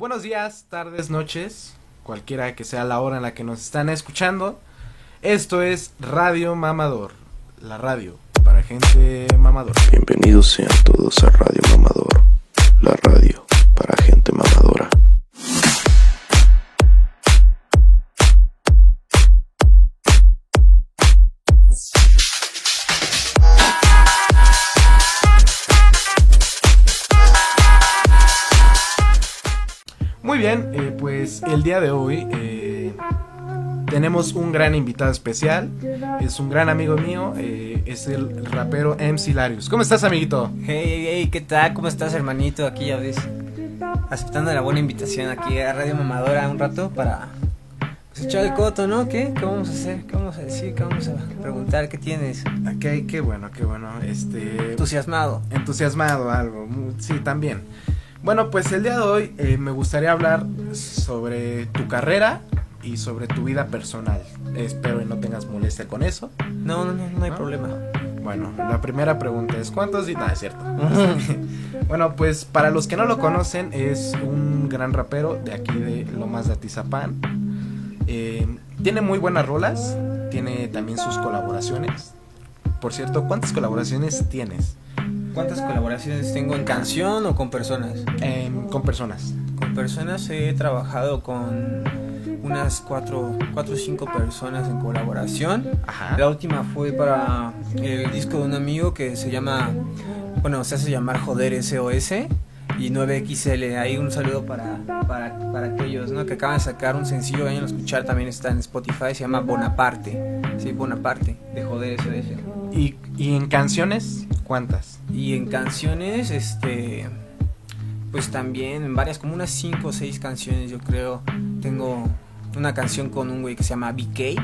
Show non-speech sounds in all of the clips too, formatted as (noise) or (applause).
buenos días, tardes, noches, cualquiera que sea la hora en la que nos están escuchando. Esto es Radio Mamador, la radio para gente mamadora. Bienvenidos sean todos a Radio día de hoy eh, tenemos un gran invitado especial. Es un gran amigo mío, eh, es el rapero MC Larius. ¿Cómo estás, amiguito? Hey, hey, hey, ¿qué tal? ¿Cómo estás, hermanito? Aquí ya ves, aceptando la buena invitación aquí a Radio Mamadora un rato para pues, echar el coto, ¿no? ¿Qué? ¿Qué vamos a hacer? ¿Qué vamos a decir? ¿Qué vamos a preguntar? ¿Qué tienes? Ok, qué bueno, qué bueno. Este, Entusiasmado. entusiasmado algo, sí, también. Bueno, pues el día de hoy eh, me gustaría hablar sobre tu carrera y sobre tu vida personal. Espero que no tengas molestia con eso. No, no, no, no hay ¿No? problema. Bueno, la primera pregunta es ¿cuántos días? Nada, es cierto. (laughs) bueno, pues para los que no lo conocen, es un gran rapero de aquí de Lomas de Atizapán. Eh, tiene muy buenas rolas, tiene también sus colaboraciones. Por cierto, ¿cuántas colaboraciones tienes ¿Cuántas colaboraciones tengo en canción o con personas? Con personas? Con personas he trabajado con unas cuatro, cuatro o cinco personas en colaboración. Ajá. La última fue para el disco de un amigo que se llama, bueno, se hace llamar Joder SOS y 9XL. Ahí un saludo para, para, para aquellos ¿no? que acaban de sacar un sencillo, vayan a escuchar, también está en Spotify, se llama Bonaparte. Sí, Bonaparte, de Joder SOS. ¿Y, y en canciones? ¿Cuántas? Y en canciones, este, pues también en varias, como unas 5 o 6 canciones yo creo. Tengo una canción con un güey que se llama BK.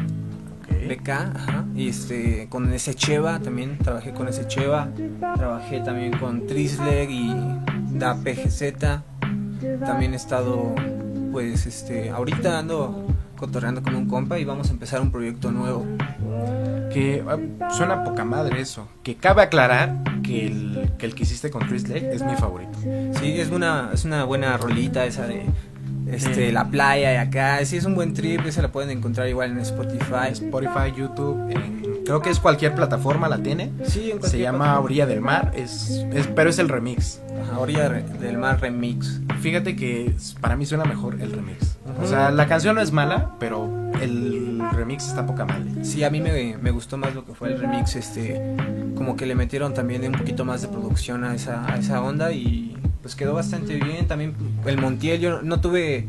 BK, ajá. Y este, con ese Cheva también trabajé con ese Cheva. Trabajé también con Trisleg y Da PGZ. También he estado, pues, este, ahorita ando cotorreando con un compa y vamos a empezar un proyecto nuevo. Que suena poca madre eso. Que cabe aclarar que el que, el que hiciste con Chris Lake es mi favorito. Sí, es una, es una buena rolita esa de este, Sí. la playa y acá. Sí, es un buen trip, esa la pueden encontrar igual en Spotify. Spotify, YouTube, en- creo que es cualquier plataforma la tiene. Sí, en Se llama plataforma. Orilla del Mar, es, es- pero es el remix. Ajá, Orilla del Mar Remix. Fíjate que para mí suena mejor el remix. O sea, la canción no es mala, pero el remix está poca madre. Sí, a mí me, me gustó más lo que fue el remix, este, como que le metieron también un poquito más de producción a esa, a esa onda y pues quedó bastante bien. También el Montiel, yo no tuve,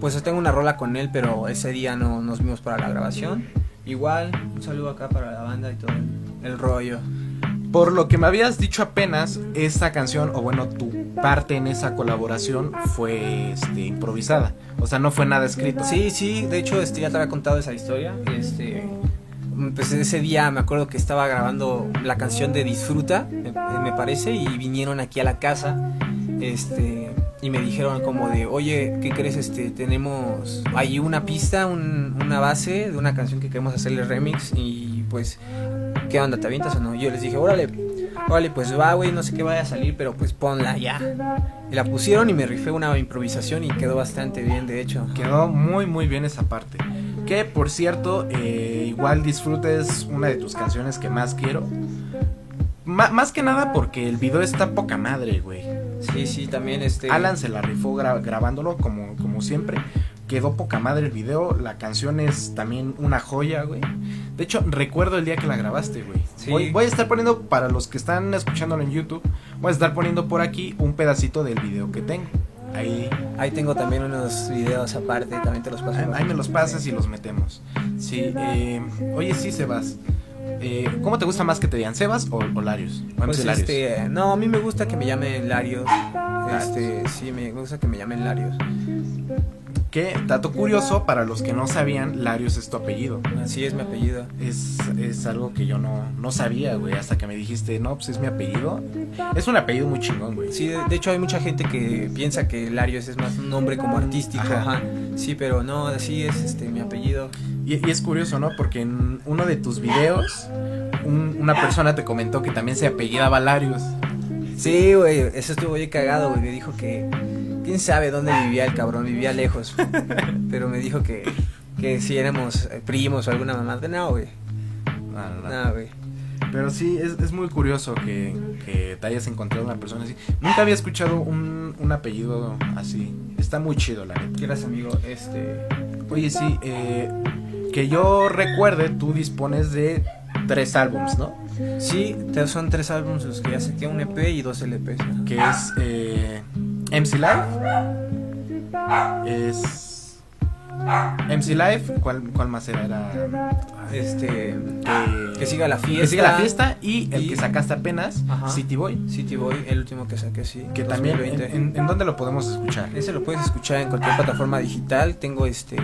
pues tengo una rola con él, pero ese día no nos vimos para la grabación. Igual, un saludo acá para la banda y todo el, el rollo. Por lo que me habías dicho apenas, esta canción, o bueno, tu parte en esa colaboración fue este, improvisada. O sea, no fue nada escrito. Sí, sí, de hecho este, ya te había contado esa historia. Este, pues ese día me acuerdo que estaba grabando la canción de Disfruta, me, me parece, y vinieron aquí a la casa. Este, y me dijeron como de, oye, ¿qué crees? Este, tenemos ahí una pista, un- una base de una canción que queremos hacerle remix y pues, ¿qué onda? ¿Te avientas o no? Y yo les dije, órale, órale, pues va, güey, no sé qué vaya a salir, pero pues ponla ya. Y la pusieron y me rifé una improvisación y quedó bastante bien, de hecho. Quedó muy muy bien esa parte. Que por cierto, eh, igual disfrutes una de tus canciones que más quiero. Ma- más que nada porque el video está poca madre, güey. Sí, sí, también este. Alan se la rifó gra- grabándolo como, como siempre. Quedó poca madre el video. La canción es también una joya, güey. De hecho, recuerdo el día que la grabaste, güey. Sí. Voy, voy a estar poniendo, para los que están escuchándolo en YouTube, voy a estar poniendo por aquí un pedacito del video que tengo. Ahí, Ahí tengo también unos videos aparte, también te los paso. ahí, ahí me los pasas y los metemos. Sí, eh, oye, sí, Sebas. Eh, ¿Cómo te gusta más que te digan Sebas o, o Larios? Pues Larios. este, no, a mí me gusta que me llamen Larios. Este, sí, me gusta que me llamen Larios. Que, dato curioso, para los que no sabían, Larios es tu apellido. Así es mi apellido. Es, es algo que yo no, no sabía, güey, hasta que me dijiste, no, pues es mi apellido. Es un apellido muy chingón, güey. Sí, de, de hecho hay mucha gente que piensa que Larios es más un nombre como artístico. Ajá. Ajá. Sí, pero no, así es este mi apellido. Y, y es curioso, ¿no? Porque en uno de tus videos, un- una persona te comentó que también se apellidaba Larios. Sí, güey, eso estuvo bien cagado, güey. Me dijo que quién sabe dónde vivía el cabrón, vivía lejos. (laughs) Pero me dijo que, que si éramos eh, primos o alguna mamá. No, güey. No, no, güey. Pero sí, es, es muy curioso que, que te hayas encontrado una persona así. Nunca había escuchado un, un apellido así. Está muy chido, la neta. Gracias, amigo. Este. Oye, sí, eh, que yo recuerde, tú dispones de tres álbums, ¿no? Sí, son tres álbumes los que ya saqué, un EP y dos LPs. Que es eh, MC Live. Es. MC Live, ¿cuál, cuál más era? Era. Este. Que, Que siga la fiesta. que siga la fiesta y el que sacaste apenas, Ajá. City Boy. City Boy, el último que saqué, sí. Que también, ¿en, 2020. en, en dónde lo podemos escuchar? Ese lo puedes escuchar en cualquier plataforma digital. Tengo este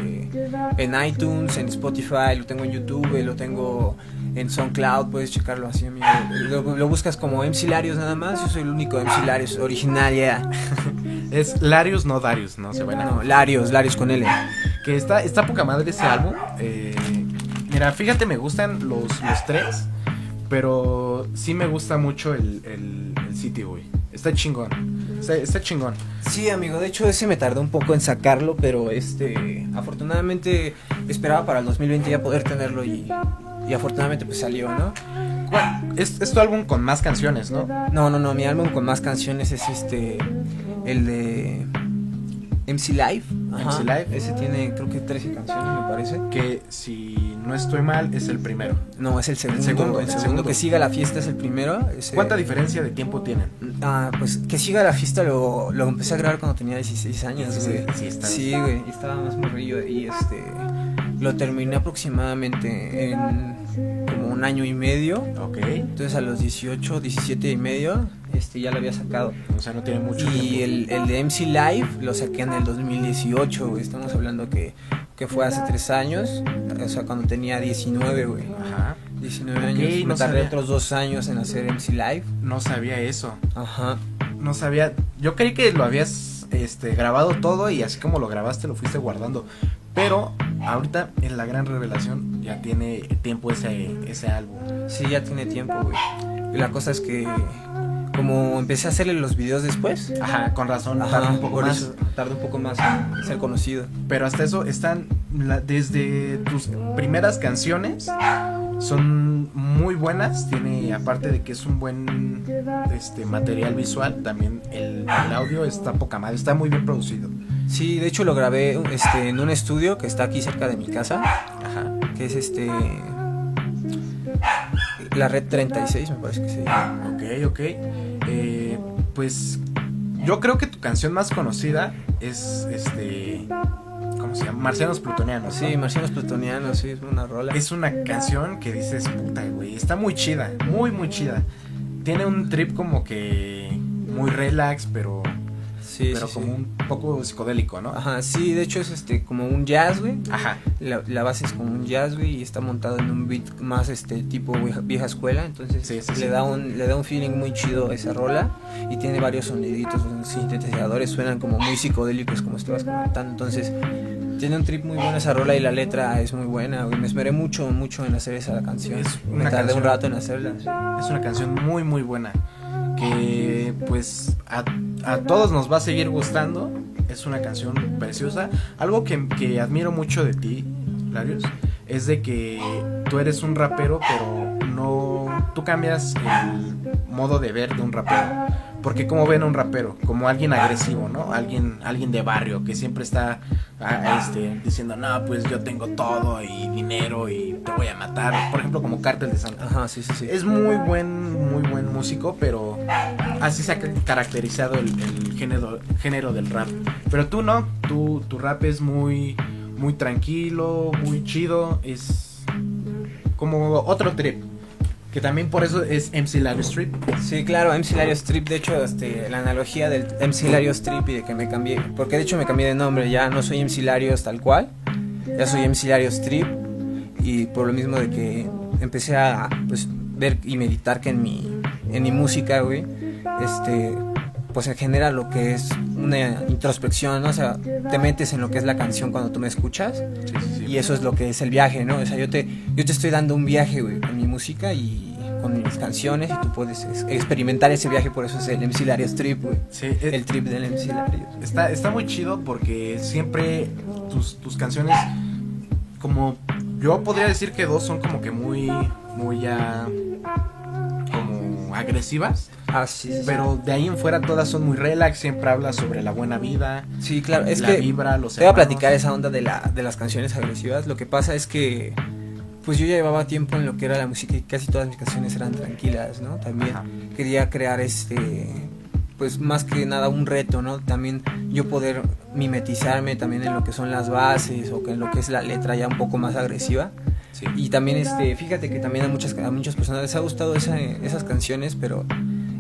en iTunes, en Spotify, lo tengo en YouTube, lo tengo en SoundCloud. Puedes checarlo así, amigo. Lo, lo buscas como MC Larios nada más. Yo soy el único MC Larios original, ya. (laughs) Es Larius, no Darius, no se van a No, Larios, Larios con L. Que está, está poca madre ese álbum. eh, mira, fíjate, me gustan los, los tres. Pero sí me gusta mucho el, el, el City Boy. Está chingón. Está, está chingón. Sí, amigo, de hecho ese me tardó un poco en sacarlo, pero este, afortunadamente esperaba para el 2020 ya poder tenerlo y, y afortunadamente pues salió, ¿no? Es, es tu álbum con más canciones, ¿no? No, no, no, mi álbum con más canciones es este, el de MC Live. MC Live. Ese tiene creo que 13 canciones, me parece. Que si no estoy mal, es el primero. No, es el segundo. segundo, el el segundo, segundo. que siga la fiesta es el primero. ¿Cuánta diferencia de tiempo tienen? Ah, pues que siga la fiesta lo, lo empecé a grabar cuando tenía 16 años, güey. 16, sí, está- Sí, güey, y estaba más morrillo y este lo terminé aproximadamente en como un año y medio. Ok. Entonces a los 18, 17 y medio, este ya lo había sacado. O sea, no tiene mucho Y tiempo. el, el de MC Live lo saqué en el 2018, güey. Estamos hablando que, que fue hace tres años, o sea, cuando tenía 19, güey. Ajá. 19 Ok, años. Me no tardé sabía. otros dos años en hacer MC Live. No sabía eso. Ajá. No sabía. Yo creí que lo habías este, grabado todo y así como lo grabaste lo fuiste guardando. Pero ahorita en la gran revelación ya tiene tiempo ese, ese álbum. Sí, ya tiene tiempo, güey. Y la cosa es que como empecé a hacerle los videos después, Ajá, con razón. ajá, tarda un poco más. eso tardó un poco más en ser conocido. Pero hasta eso están la- desde tus primeras canciones son muy buenas. Tiene aparte de que es un buen este material visual, también el, el audio está poca madre, está muy bien producido. Sí, de hecho lo grabé este, en un estudio que está aquí cerca de mi casa, Ajá. que es este la red 36, me parece que se llama. Ok, ok. Eh, pues yo creo que tu canción más conocida es este. ¿Cómo se llama? Marcianos Plutonianos. ¿no? Sí, Marcianos Plutonianos, sí, es una rola. Es una canción que dices, puta, güey. Está muy chida, muy, muy chida. Tiene un trip como que muy relax, pero, sí, pero sí, como sí. un poco psicodélico, ¿no? Ajá, sí, de hecho es este como un jazz, güey. Ajá. La, la base es como un jazz, güey, y está montado en un beat más este tipo vieja, escuela, entonces le da un le da un feeling muy chido a esa rola y tiene varios soniditos, los sintetizadores suenan como muy psicodélicos como estabas comentando, entonces tiene un trip muy bueno esa rola y la letra es muy buena, güey. Me esmeré mucho mucho en hacer esa canción. Es Me una tardé canción- un rato en hacerla. Es una canción muy, muy buena. Que pues a, todos nos va a seguir gustando. Es una canción preciosa. Algo que, que admiro mucho de ti, Larios, es de que tú eres un rapero, pero no. Tú cambias el modo de ver de un rapero. Porque como ven a un rapero, como alguien agresivo, ¿no? Alguien, alguien de barrio que siempre está ah, este, diciendo, no, pues yo tengo todo y dinero y te voy a matar. Por ejemplo, como Cártel de Santa. Ajá, sí, sí, sí. Es muy buen, muy buen músico, pero así se ha ca- caracterizado el, el género, género del rap. Pero tú no, tú, tu rap es muy, muy tranquilo, muy chido, es como otro trip. Que también por eso es MC Larry Strip. Sí, claro, MC Lario Strip, de hecho, este, la analogía del MC Lario Strip y de que me cambié, porque de hecho me cambié de nombre, ya no soy MC Larios tal cual, ya soy MC Lario Strip y por lo mismo de que empecé a pues, ver y meditar que en mi, en mi música, güey, este, pues se genera lo que es una introspección, ¿no? O sea, te metes en lo que es la canción cuando tú me escuchas y eso es lo que es el viaje, ¿no? O sea, yo te, yo te estoy dando un viaje, güey, con mi música y con mis canciones y tú puedes ex- experimentar ese viaje, por eso es el MC Larios Trip, güey. Sí, eh, El trip del MC Larios. Está, está muy chido porque siempre tus, tus canciones, como yo podría decir que dos son como que muy, muy ya, como agresivas, Ah, sí, pero de ahí en fuera todas son muy relax, siempre hablas sobre la buena vida, Sí, claro, es la que vibra, los te voy a platicar esa onda de, la, de las canciones agresivas. Lo que pasa es que, pues yo ya llevaba tiempo en lo que era la música y casi todas mis canciones eran tranquilas, ¿no? También Ajá. quería crear este, pues más que nada un reto, ¿no? También yo poder mimetizarme también en lo que son las bases o que en lo que es la letra ya un poco más agresiva. Sí. Y también, este, fíjate que también a muchas, a muchas personas les ha gustado esa- esas canciones, pero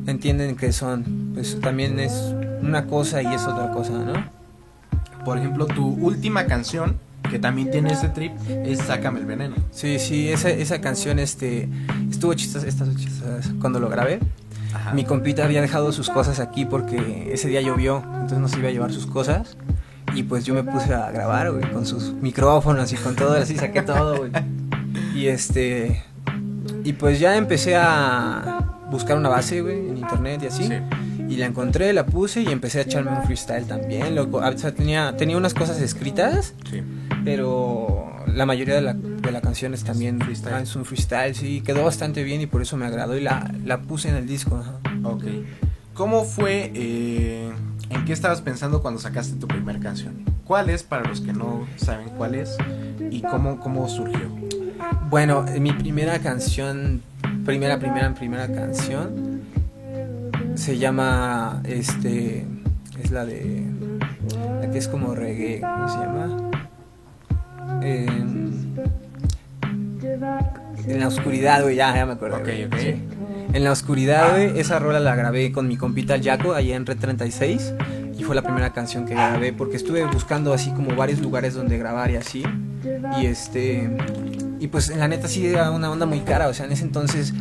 entienden que son, pues también es una cosa y es otra cosa, ¿no? Por ejemplo, tu última canción, que también tiene ese trip, es Sácame el veneno. Sí, sí, esa, esa canción este, estuvo chistosa, estas cuando lo grabé. Ajá. Mi compita había dejado sus cosas aquí porque ese día llovió, entonces no se iba a llevar sus cosas. Y pues yo me puse a grabar, güey, con sus micrófonos y con todo, así saqué todo, güey. Y este. Y pues ya empecé a buscar una base, güey, en internet y así. Sí. Y la encontré, la puse y empecé a echarme un freestyle también, loco. O sea, tenía, tenía unas cosas escritas, Sí. Pero la mayoría de la, de la canción es también Freestyle. es un freestyle, sí. Quedó bastante bien y por eso me agradó y la, la puse en el disco. Ok. ¿Cómo fue, eh, en qué estabas pensando cuando sacaste tu primera canción? ¿Cuál es, para los que no saben cuál es? ¿Y cómo, cómo surgió? Bueno, mi primera canción, primera, primera, primera canción, se llama, este, es la de, la que es como reggae, ¿cómo se llama? En, en la oscuridad, güey, ya, ya me acuerdo. Ok, güey, ok. sí. En la oscuridad, güey, esa rola la grabé con mi compita el Jaco, allá en Red 36. Y fue la primera canción que grabé porque estuve buscando así como varios lugares donde grabar y así. Y este. Y pues en la neta sí era una onda muy cara. O sea, en ese entonces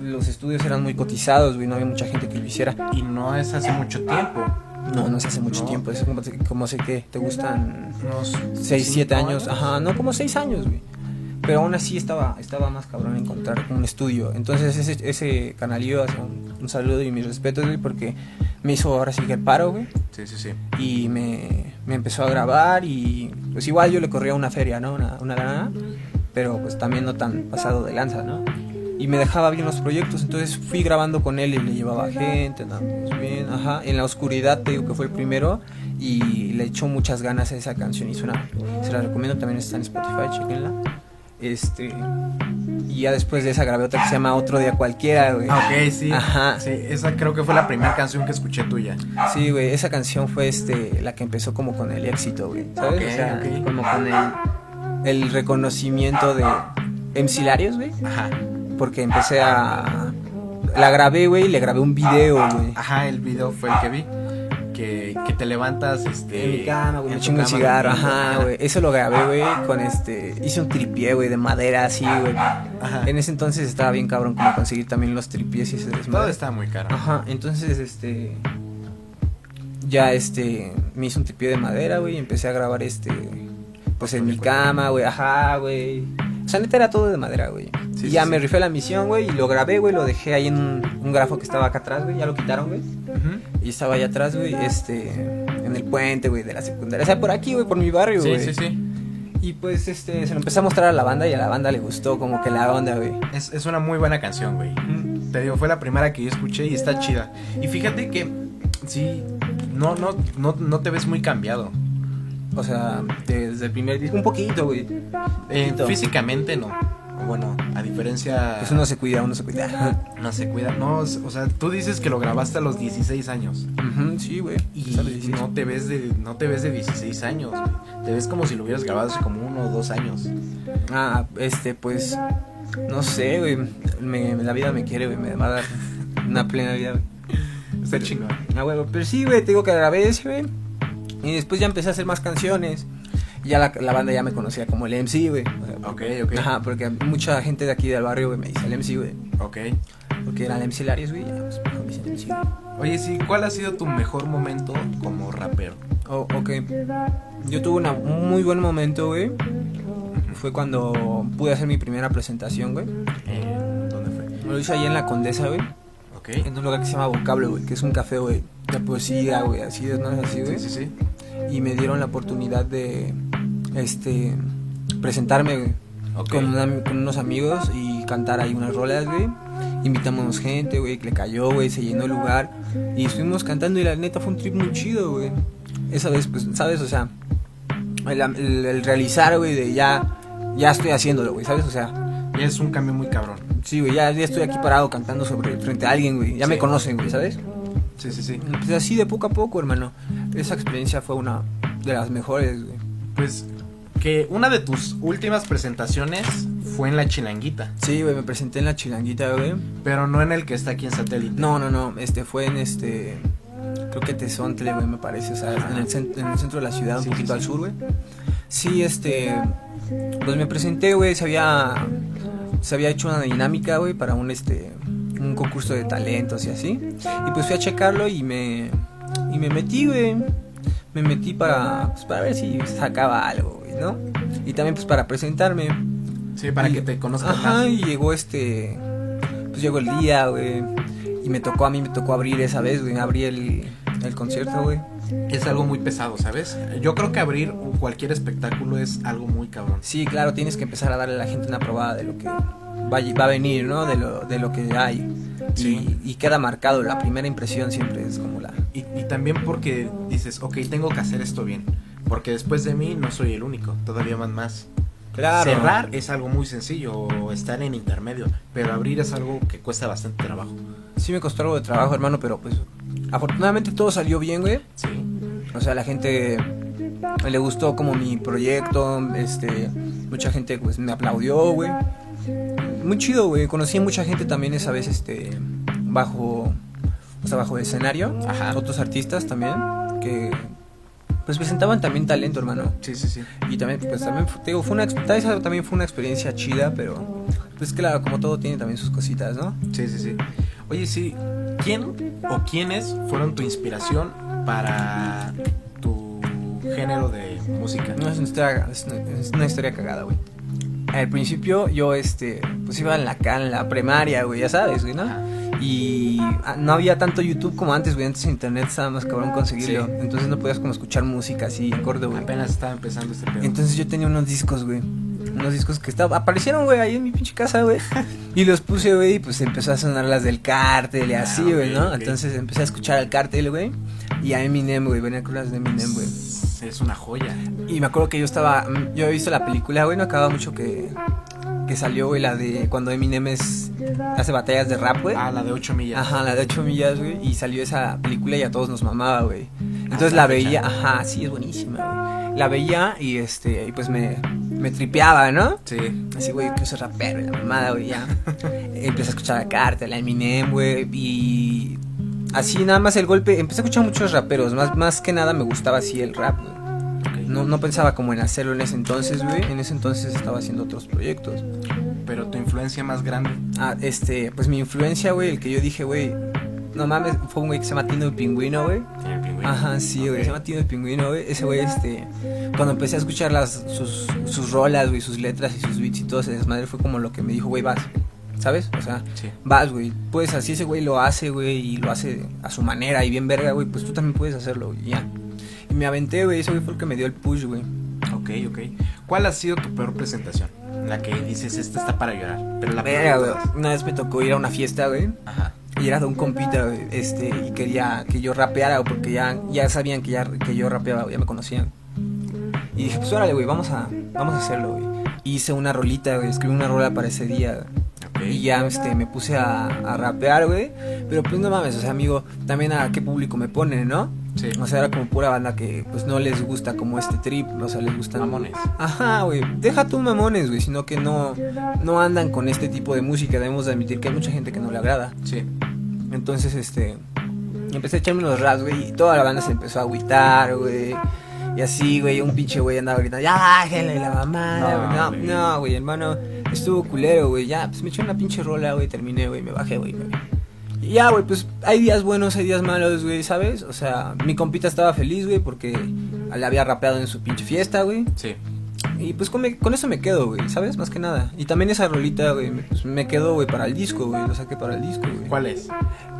los estudios eran muy cotizados, güey. No había mucha gente que lo hiciera. Y no es hace mucho tiempo. No, no se hace mucho No. tiempo. Es como, como sé que te gustan Unos 6, 7 cinco años. Ajá, no, como 6 años, güey. Pero aún así estaba, estaba más cabrón encontrar un estudio. Entonces ese, ese canalillo hace un, un saludo y mis respetos, güey, porque me hizo ahora sí que el paro, güey. Sí, sí, sí. Y me, me empezó a grabar y pues igual yo le corría una feria, ¿no? Una, una lana, pero pues también no tan pasado de lanza, ¿no? Y me dejaba bien los proyectos, entonces fui grabando con él y le llevaba gente, andábamos bien, ajá. En la oscuridad te digo que fue el primero y le echó muchas ganas a esa canción y suena, se la recomiendo, también está en Spotify, chequenla. Este, y ya después de esa grabé otra que se llama Otro Día Cualquiera, güey. Ah, ok, sí. Ajá. Sí, esa creo que fue la primera canción que escuché tuya. Sí, güey, esa canción fue este la que empezó como con el éxito, güey. ¿Sabes? Ok, o sea, como con el, el reconocimiento de MC Larios, güey. Ajá. Porque empecé a. La grabé, güey, y le grabé un video, güey. Ajá, el video fue el que vi. Que, que te levantas este, En mi cama, güey, me chingo un cigarro, ajá, güey. Eso lo grabé, güey, con este. Hice un tripié, güey, de madera así, güey. Ajá. En ese entonces estaba bien cabrón como conseguir también los tripiés y ese Todo desmadre. está muy caro. Ajá, entonces este ya este me hice un tripié de madera, güey, y empecé a grabar este pues en mi cama, güey, ajá, güey. Sea, neta era todo de madera, güey. Sí, y ya sí, me sí. rifé la misión, güey, y lo grabé, güey, lo dejé ahí en un, un grafo que estaba acá atrás, güey, ya lo quitaron, güey. Y estaba allá atrás, güey, este en el puente, güey, de la secundaria. O sea, por aquí, güey, por mi barrio, Sí, güey. sí, sí. Y pues este se lo empecé a mostrar a la banda y a la banda le gustó como que la onda, güey. Es, es una muy buena canción, güey. Te digo, fue la primera que yo escuché y está chida. Y fíjate que, sí, no, no, no, no te ves muy cambiado. O sea, desde el primer disco un poquito, güey. Eh, Poquito. físicamente no. Bueno, a diferencia... Pues uno se cuida, uno se cuida. (laughs) No se cuida. No, o sea, tú dices que lo grabaste a los 16 años. Ujú, sí, güey. Y no te ves de no te ves de 16 años. güey. Te ves como si lo hubieras grabado hace como uno o dos años. Ah, este, pues. No sé, güey. Me, la vida me quiere, güey. Me va a dar una plena vida, güey. Está chingón. Ah, güey. Pero sí, güey. Te digo que grabé ese, güey. Y después ya empecé a hacer más canciones. Y ya la, la banda ya me conocía como el MC, güey. O sea, Ok, ok. Ajá, porque mucha gente de aquí del barrio, güey, me dice el MC, güey. Ok. Porque era el MC Larios, güey. Ya, pues me dicen MC, güey. Oye, sí, ¿cuál ha sido tu mejor momento como rapero? Oh, ok. Yo tuve una- un muy buen momento, güey. Fue cuando pude hacer mi primera presentación, güey. Eh, ¿Dónde fue? Lo hice ahí en la Condesa, güey. Ok. En un lugar que se llama Vocablo, güey. Que es un café, güey. De poesía, güey. Así, de ¿no? así, güey. Sí, sí, sí. Y me dieron la oportunidad de, este, presentarme, güey. Ok. Con, una- con unos amigos y cantar ahí unas rolas, güey. Invitamos gente, güey, que le cayó, güey, se llenó el lugar. Y estuvimos cantando y la neta fue un trip muy chido, güey. Esa vez, pues, ¿sabes? O sea, el, el- el realizar, güey, de ya, ya estoy haciéndolo, güey, ¿sabes? O sea, Ya es un cambio muy cabrón. sí, güey, ya, ya estoy aquí parado cantando sobre, frente a alguien, güey. Ya me Sí. conocen, güey, ¿sabes? Sí, sí, sí. Pues así de poco a poco, hermano. Esa experiencia fue una de las mejores, güey. Pues que una de tus últimas presentaciones fue en la Chilanguita, Sí, güey, me presenté en la chilanguita, güey. pero no en el que está aquí en satélite. No, no, no, este fue en este. Creo que Tezontle, güey, me parece, o sea, en el, en el centro de la ciudad, un poquito sí, al sur, güey. Sí, este. Pues me presenté, güey, se había. Se había hecho una dinámica, güey, para un este. Un concurso de talentos y así. Y pues fui a checarlo y me. Y me metí, güey. Me metí para. Pues para ver si sacaba algo, güey, ¿no? Y también, pues para presentarme. Sí, para Y- que te conozcan Ajá, más. y llegó este. Pues llegó el día, güey. Y me tocó, a mí me tocó abrir esa vez, güey. Abrí el, el concierto, güey. Es algo muy pesado, ¿sabes? Yo creo que abrir cualquier espectáculo es algo muy cabrón. Sí, claro, tienes que empezar a darle a la gente una probada de lo que va, va a venir, ¿no? De lo, de lo que hay. Sí. Y, y queda marcado, la primera impresión siempre es como la... Y, y también porque dices, ok, tengo que hacer esto bien. Porque después de mí no soy el único, todavía van más. Cerrar es algo muy sencillo, o estar en intermedio, pero abrir es algo que cuesta bastante trabajo. Sí me costó algo de trabajo, hermano, pero pues afortunadamente todo salió bien, güey. Sí. O sea, la gente le gustó como mi proyecto, este, mucha gente pues me aplaudió, güey. Muy chido, güey. Conocí a mucha gente también esa vez, este, bajo, o sea, bajo el escenario. Ajá. Otros artistas también que pues presentaban también talento, hermano. Sí, sí, sí. Y también, pues también, te digo, fue una, vez también fue una experiencia chida, pero pues claro, como todo tiene también sus cositas, ¿no? Sí, sí, sí. Oye, sí, ¿quién o quiénes fueron tu inspiración para tu género de música? No, es una historia, es una, es una historia cagada, güey. Al principio yo, este, pues iba en la, en la primaria, güey, ya sabes, güey, ¿no? Y ah, no había tanto YouTube como antes, güey. Antes internet estaba más cabrón conseguirlo. Sí. Entonces no podías como escuchar música así, acorde, güey. Apenas estaba empezando este pedo. Entonces yo tenía unos discos, güey. Unos discos que estaban, aparecieron, güey, ahí en mi pinche casa, güey. Y los puse, güey, y pues empezó a sonar las del cártel y Ah, así, güey, ¿no? Entonces empecé a escuchar al cártel, güey. Y a Eminem, güey, venía con las de Eminem, güey. Es una joya. Y me acuerdo que yo estaba. Yo había visto la película, güey, no acababa mucho que. Que salió, güey, la de cuando Eminem es, hace batallas de rap, güey. Ah, la de 8 millas. Ajá, la de 8 millas, güey. Y salió esa película y a todos nos mamaba, güey. Entonces Ah, la está veía, ajá, sí, es buenísima, güey. La veía y este, y pues me, me tripeaba, ¿no? Sí. Así, güey, que soy rapero y la mamada, güey, ya. (laughs) Empecé a escuchar a Cartel, a Eminem, güey, y así nada más el golpe. Empecé a escuchar muchos raperos, más, más que nada me gustaba así el rap, güey. No, no pensaba como en hacerlo en ese entonces, güey. En ese entonces estaba haciendo otros proyectos. Pero tu influencia más grande. Ah, este, pues mi influencia, güey, el que yo dije, güey, no mames, fue un güey que se llama Tino el Pingüino, güey. Pingüino. Ajá, sí, güey, Ok. se llama Tino el Pingüino, güey. Ese güey, este, cuando empecé a escuchar las, sus, sus rolas, güey, sus letras y sus beats y todo ese desmadre, fue como lo que me dijo, güey, vas, ¿sabes? O sea, Sí. vas, güey, pues así ese güey lo hace, güey, y lo hace a su manera y bien verga, güey, pues tú también puedes hacerlo, güey, y ya. Y me aventé, güey, ese güey fue el que me dio el push, güey. Ok, ok. ¿Cuál ha sido tu peor presentación? La que dices, esta está para llorar. Pero la peor Verga, güey. Una vez me tocó ir a una fiesta, güey. Ajá. Y era de un compita, este, y quería que yo rapeara, porque ya, ya sabían que, ya, que yo rapeaba, ya me conocían. Y dije, pues órale, güey, vamos a, vamos a hacerlo, güey. Hice una rolita, güey, escribí una rola para ese día, y ya, este, me puse a, a rapear, güey. Pero pues no mames, o sea, amigo, también a qué público me ponen, ¿no? Sí. O sea, era como pura banda que, pues, no les gusta como este trip, o sea, les gustan... Mamones. Ajá, güey, deja tú mamones, güey, sino que no, no andan con este tipo de música. Debemos de admitir que hay mucha gente que no le agrada. Sí. Entonces, este, empecé a echarme los raps, güey, y toda la banda se empezó a agüitar, güey. Y así, güey, un pinche güey andaba gritando, ya bájenle la mamada, No, güey. No, güey. no, güey, hermano, estuvo culero, güey. Ya, pues me eché una pinche rola, güey, terminé, güey, me bajé, güey. me- Y ya, güey, pues hay días buenos, hay días malos, güey, ¿sabes? O sea, mi compita estaba feliz, güey, porque le había rapeado en su pinche fiesta, güey. Sí. Y pues con, me- con eso me quedo, güey, ¿sabes? Más que nada. Y también esa rolita, güey, me, pues, me quedó, güey, para el disco, güey. Lo saqué para el disco, güey. ¿Cuál es?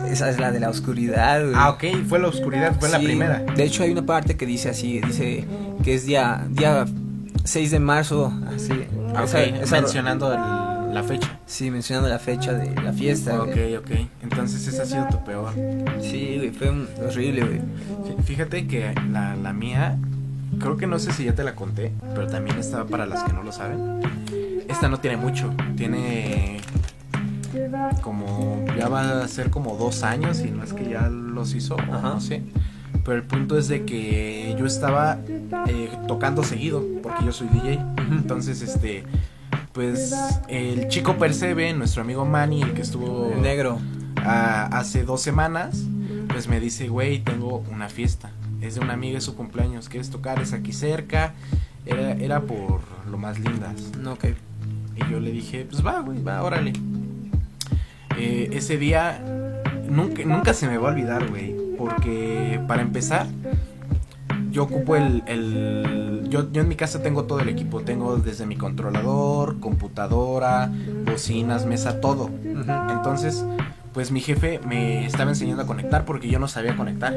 Esa es la de la oscuridad, güey. Ah, ok, fue la oscuridad, fue la primera. De hecho, hay una parte que dice así, dice que es día, día 6 de marzo, así. Ah, Esa- ok, esa- mencionando el- la fecha. Sí, mencionando la fecha de la fiesta, Ok, güey. ok. Entonces esa ha sido tu peor. Sí, güey, fue horrible, güey. Fí- Fíjate que la, la mía, creo que no sé si ya te la conté, pero también estaba para las que no lo saben. Esta no tiene mucho, tiene como, ya va a ser como dos años y no es que ya los hizo, Ajá. no sé. Pero el punto es de que yo estaba eh, tocando seguido, porque yo soy DJ. Entonces, este, pues el chico Percebe, nuestro amigo Manny, el que estuvo El negro. a- hace dos semanas, pues me dice, güey, tengo una fiesta. Es de una amiga de su cumpleaños. ¿Quieres tocar? Es aquí cerca. Era, era por lo más lindas. No, ok. Y yo le dije, pues va, güey, va, órale. Eh, ese día nunca, nunca se me va a olvidar, güey. Porque para empezar, yo ocupo el... el- yo, yo en mi casa tengo todo el equipo. Tengo desde mi controlador, computadora, bocinas, mesa, todo. Entonces, pues mi jefe me estaba enseñando a conectar porque yo no sabía conectar.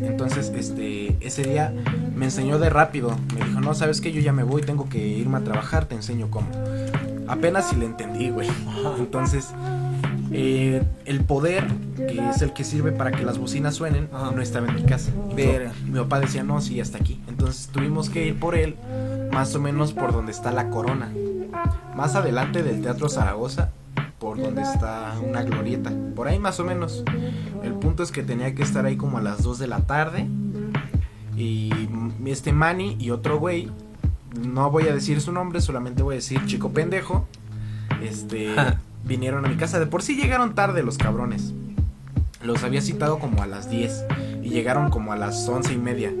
Entonces, este, ese día me enseñó de rápido. Me dijo, no, sabes que yo ya me voy, tengo que irme a trabajar, te enseño cómo. Apenas si le entendí, güey. Entonces, eh, el poder, que es el que sirve para que las bocinas suenen, Ajá. no estaba en mi casa. Verga. Mi papá decía, no, sí, hasta aquí. Entonces tuvimos que ir por él, más o menos por donde está la corona. Más adelante del Teatro Zaragoza, por donde está una glorieta. Por ahí más o menos. El punto es que tenía que estar ahí como a las 2 de la tarde. Y este Manny y otro güey, no voy a decir su nombre, solamente voy a decir chico pendejo. Este, (laughs) vinieron a mi casa. De por sí llegaron tarde los cabrones. Los había citado como a las 10 y llegaron como a las once y media.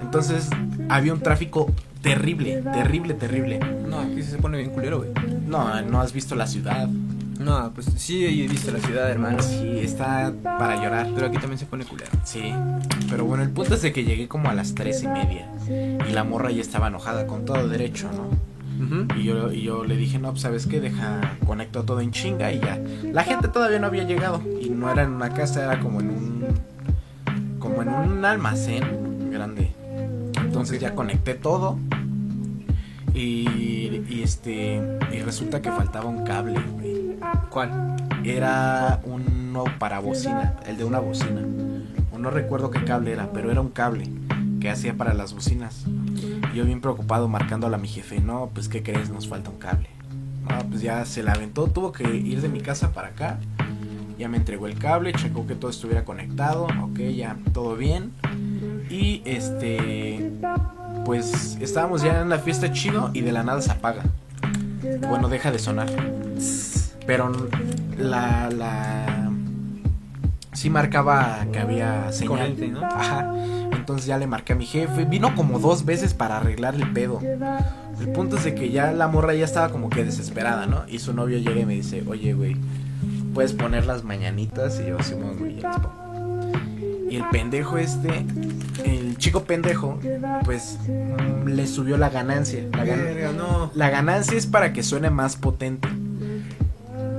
Entonces había un tráfico terrible, terrible, terrible. No, aquí se pone bien culero, güey. No, no has visto la ciudad. No, pues sí he visto la ciudad, hermano. Sí, está para llorar. Pero aquí también se pone culero. Sí, pero bueno, el punto es de que llegué como a las tres y media y la morra ya estaba enojada con todo derecho, ¿no? Y yo, y yo le dije, no, pues sabes qué, deja, conecto todo en chinga y ya. La gente todavía no había llegado y no era en una casa, era como en un, como en un almacén grande. Entonces ya conecté todo y, y este, y resulta que faltaba un cable. ¿Cuál? Era uno para bocina, el de una bocina. O no recuerdo qué cable era, pero era un cable que hacía para las bocinas. Yo bien preocupado marcándole a mi jefe, no, pues qué crees, nos falta un cable. No, pues ya se la aventó, tuvo que ir de mi casa para acá. Ya me entregó el cable, checó que todo estuviera conectado, ok, ya todo bien. Y este, pues estábamos ya en la fiesta chido y de la nada se apaga. Bueno, deja de sonar. Pero la, la... Sí marcaba que había señal. Corriente, ¿no? Ajá. Entonces ya le marqué a mi jefe. Vino como dos veces para arreglar el pedo. El punto es de que ya la morra ya estaba como que desesperada, ¿no? Y su novio llega y me dice, oye, güey, ¿puedes poner las mañanitas? Y yo, sí, güey, ya las pongo. Y el pendejo este, el chico pendejo, pues mm, le subió la ganancia. La, gan- Verga, no. la ganancia es para que suene más potente.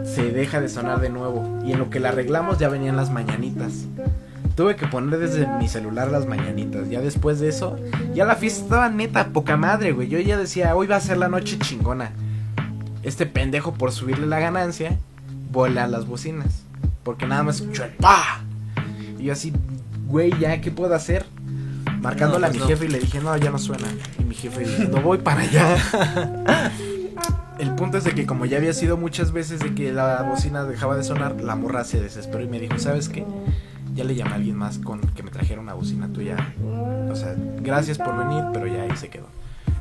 Se deja de sonar de nuevo. Y en lo que la arreglamos ya venían las mañanitas. Tuve que poner desde mi celular las mañanitas. Ya después de eso, ya la fiesta estaba neta, poca madre, güey. Yo ya decía, hoy va a ser la noche chingona. Este pendejo, por subirle la ganancia, vuela las bocinas. Porque nada más escuchó el pa. Y yo así, güey, ya, ¿qué puedo hacer? Marcándole No, a pues mi no. jefe y le dije, no, ya no suena. Y mi jefe dice, no voy para allá. (laughs) El punto es de que como ya había sido muchas veces de que la bocina dejaba de sonar, la morra se desesperó y me dijo, ¿sabes qué? Ya le llamé a alguien más con que me trajera una bocina tuya. O sea, gracias por venir, pero ya ahí se quedó.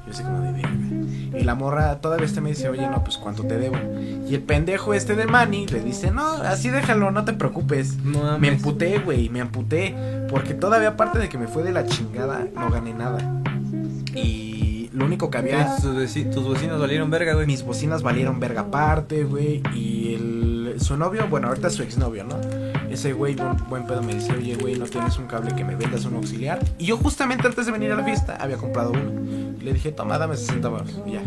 Yo así como de verga. Y la morra todavía este me dice, oye, no, pues cuánto te debo. Y el pendejo este de Manny le dice, no, así déjalo, no te preocupes. No. Me emputé, güey, me emputé. Porque todavía aparte de que me fue de la chingada, no gané nada. Y lo único que había... Tus, veci- tus vecinos valieron verga, güey. Mis bocinas valieron verga aparte, güey. Y el, su novio, bueno, ahorita su exnovio, ¿no? ese güey, buen, buen pedo, me dice, oye, güey, ¿no tienes un cable que me vendas un auxiliar? Y yo justamente antes de venir a la fiesta había comprado uno. Y le dije, toma, dame 60 baros. Y ya.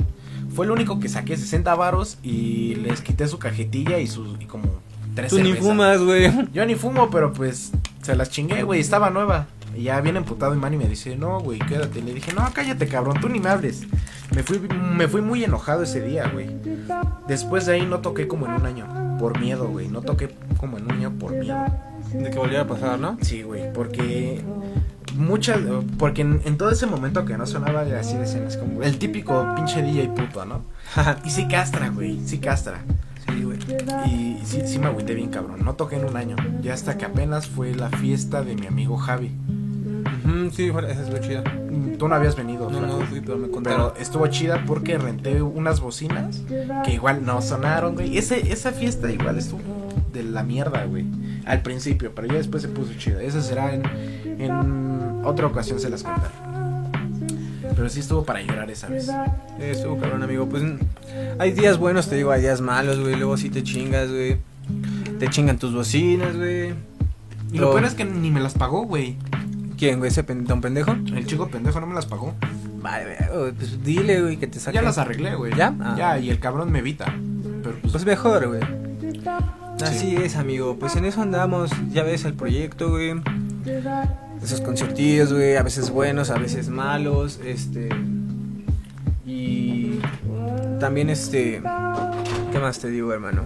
Fue el único que saqué 60 varos y les quité su cajetilla y, sus, y como tres Tú ni fumas, güey. Yo ni fumo, pero pues se las chingué, güey, estaba nueva. Y ya bien emputado y Manny me dice, no, güey, quédate. Le dije, no, cállate, cabrón, tú ni me hables. Me fui, me fui muy enojado ese día, güey. Después de ahí no toqué como en un año. Por miedo, güey. No toqué como en un año por miedo. De que volviera a pasar, ¿no? Sí, güey, porque muchas porque en, en todo ese momento que no sonaba así de escenas como el típico pinche DJ puto, ¿no? (laughs) y sí castra, güey, sí castra. sí, güey. Y sí, sí me agüité bien cabrón. No toqué en un año. Ya hasta que apenas fue la fiesta de mi amigo Javi. Ujú, sí, esa es lo chida. Tú no habías venido, No, no fui, pero me contaron. Pero estuvo chida porque renté unas bocinas que igual no sonaron, güey. Ese, esa fiesta igual estuvo de la mierda, güey. Al principio, pero ya después se puso chida. Esa será en, en otra ocasión, se las contaré. Pero sí estuvo para llorar esa vez. Estuvo cabrón, amigo. Pues mm, hay días buenos, te digo, hay días malos, güey. Luego sí te chingas, güey. Te chingan tus bocinas, güey. Y lo peor es que ni me las pagó, güey. ¿Quién, güey? ¿Ese pen- don pendejo? El chico pendejo no me las pagó. Vale, güey, pues dile, güey, que te saque. Ya las arreglé, güey. ¿Ya? Ah. Ya, y el cabrón me evita. Pero pues, Pues mejor, güey. Así es, amigo. Pues en eso andamos. Ya ves el proyecto, güey. Esos conciertillos, güey. A veces buenos, a veces malos. Este. Y. También, este. ¿Qué más te digo, hermano?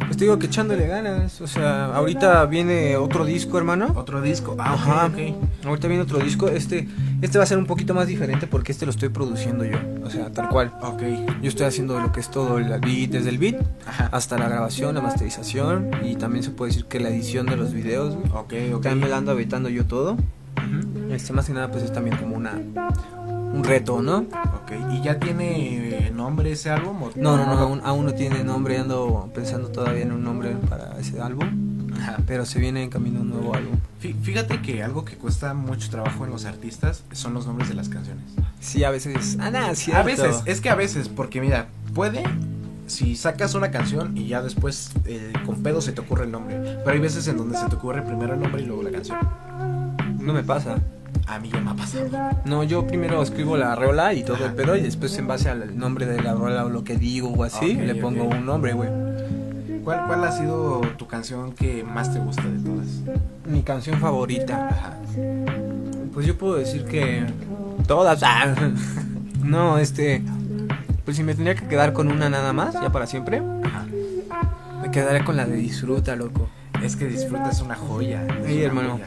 Pues te digo que echándole ganas. O sea, ahorita viene otro disco, hermano. otro disco. Ah, Ajá. ok, ok. Ahorita viene otro disco. Este, este va a ser un poquito más diferente porque este lo estoy produciendo yo. O sea, tal cual. Ok. Yo estoy haciendo lo que es todo el beat, desde el beat Ajá. hasta la grabación, la masterización y también se puede decir que la edición de los videos. Ok, ok. También me la ando habitando yo todo. Ujú. Este, más que nada, pues es también como una un reto, ¿no? Ok, ¿y ya tiene nombre ese álbum? o- No, no, no, aún, aún no tiene nombre, ando pensando todavía en un nombre para ese álbum, Ajá. pero se viene en camino un nuevo álbum. Fí- Fíjate que algo que cuesta mucho trabajo en los artistas son los nombres de las canciones. Sí, a veces. Ah, nada, sí. A veces, es que a veces, porque mira, puede si sacas una canción y ya después eh, con pedo se te ocurre el nombre. Pero hay veces en donde se te ocurre primero el nombre y luego la canción. No me pasa. A mí ya me ha pasado. No, yo primero escribo la rola y todo Ajá. el pedo y después en base al nombre de la rola o lo que digo o así, le pongo un nombre, güey. ¿Cuál, ¿Cuál ha sido tu canción que más te gusta de todas? Mi canción favorita. Ajá. Pues yo puedo decir que todas. ah. (laughs) No, este pues si me tenía que quedar con una nada más, ya para siempre, Ajá. me quedaría con la de Disfruta, loco. Es que disfrutas una joya. es Sí, una hermano. joya.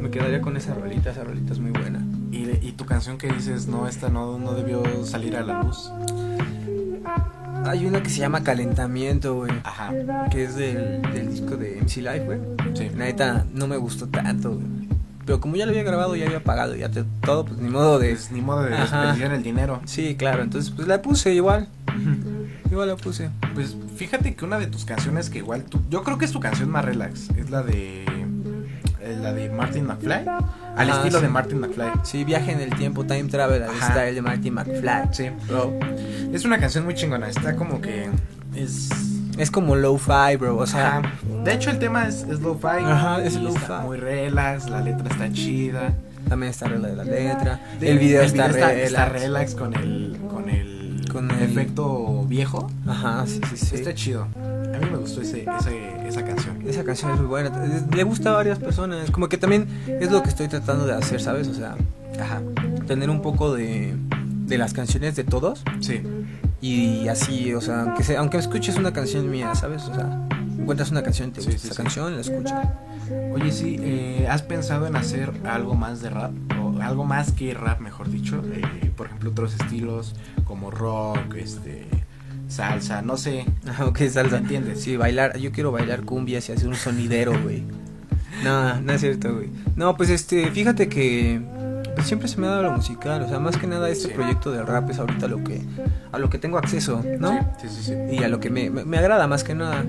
Me quedaría con esa rolita, esa rolita es muy buena. Y, y tu canción que dices, no, esta no, no debió salir a la luz. Hay una que se llama Calentamiento, güey, Ajá. que es del, del disco de MC Life, güey. Sí. La neta no me gustó tanto, güey. Pero como ya lo había grabado, ya había pagado, ya te- todo, pues ni modo de... Pues ni modo de desperdiciar el dinero. Sí, claro, entonces pues la puse igual. (laughs) Igual la puse. Pues fíjate que una de tus canciones que igual tú, yo creo que es tu canción más relax, es la de la de Martin McFly, al Ah, estilo sí. de Martin McFly. Sí, Viaje en el Tiempo, Time Travel, al style de Marty McFly. Sí, bro. Es una canción muy chingona, está como que es Es como low-fi, bro, o sea... Ajá. De hecho el tema es, es lo-fi. Ajá, es lo-fi. Muy relax, la letra está chida. También está regla de la letra. De- el video está, está, relax. está relax con el con el Con el- efecto viejo. Ajá, sí, sí, sí. Está chido. A mí me gustó ese, ese- esa canción. Esa canción es muy buena. Le gusta a varias personas. Como que también es lo que estoy tratando de hacer, ¿sabes? O sea, Ajá. tener un poco de, de las canciones de todos. Sí. Y así, o sea, aunque, sea, aunque escuches una canción mía, ¿sabes? O sea, encuentras una canción, te Sí, gusta sí, esa sí. canción, la escuchas. Oye, sí, eh, ¿has pensado en hacer algo más de rap? Algo más que rap, mejor dicho. Eh, por ejemplo, otros estilos como rock, este, salsa, no sé. Ajá, (laughs) ok, salsa. ¿Me entiendes? Sí, bailar. Yo quiero bailar cumbias y hacer un sonidero, güey. No, no es cierto, güey. No, pues este, fíjate que pues, siempre se me ha dado lo musical. O sea, más que nada este Sí. proyecto del rap es ahorita lo que, a lo que tengo acceso, ¿no? Sí, sí, sí. sí. Y a lo que me, me, me agrada más que nada.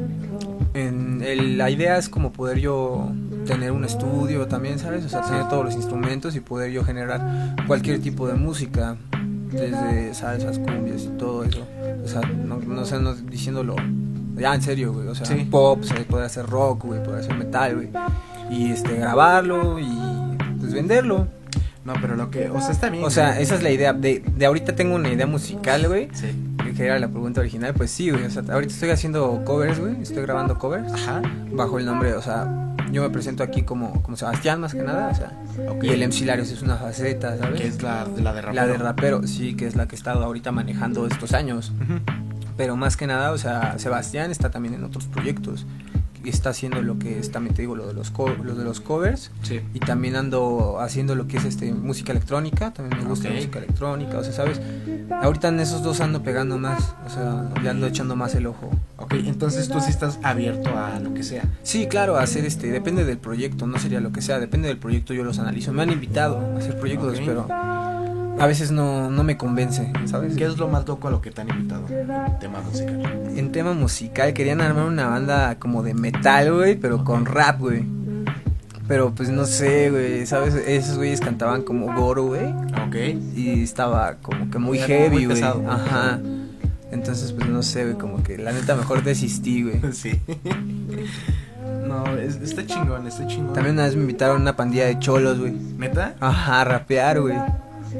En el- la idea es como poder yo tener un estudio también, ¿sabes? O sea, tener todos los instrumentos y poder yo generar cualquier tipo de música, desde salsas, cumbias y todo eso. O sea, no, no sé, no diciéndolo Ya, en serio, güey. O sea, Sí. pop, sea, poder hacer rock, güey, poder hacer metal, güey. Y este, grabarlo y pues venderlo. No, pero lo que, o sea, está bien. O sea, esa es la idea. De, de ahorita tengo una idea musical, güey. Sí. Que era la pregunta original, pues sí, güey. O sea, ahorita estoy haciendo covers, güey. Estoy grabando covers. Ajá. Bajo el nombre, o sea, yo me presento aquí como, como Sebastián, más que nada. O sea, y el MC Larios es una faceta, ¿sabes? Que es la, la de rapero. La de rapero, sí, que es la que he estado ahorita manejando estos años. Pero más que nada, o sea, Sebastián está también en otros proyectos. Está haciendo lo que es, también te digo, lo de los, co- lo de los covers. Sí. Y también ando haciendo lo que es este música electrónica. También me gusta Ok. la música electrónica, o sea, ¿sabes? Ahorita en esos dos ando pegando más. O sea, ya ando echando más el ojo. Ok, entonces tú sí estás abierto a lo que sea. Sí, claro, hacer este, depende del proyecto, no sería lo que sea, depende del proyecto, yo los analizo. Me han invitado a hacer proyectos, Ok. pero a veces no, no me convence, ¿sabes? ¿Qué es lo más loco a lo que te han invitado? en Tema musical. En tema musical querían armar una banda como de metal, güey, pero con rap, güey. Pero pues no sé, güey, ¿sabes? Esos güeyes cantaban como goro, güey. Ok. Y estaba como que muy Era heavy, güey. Ajá. Entonces, pues no sé, güey, como que la neta mejor desistí, güey. (laughs) Sí. (laughs) No, es- está chingón, está chingón. También una vez me invitaron a una pandilla de cholos, güey. ¿Neta? Ajá, a rapear, güey.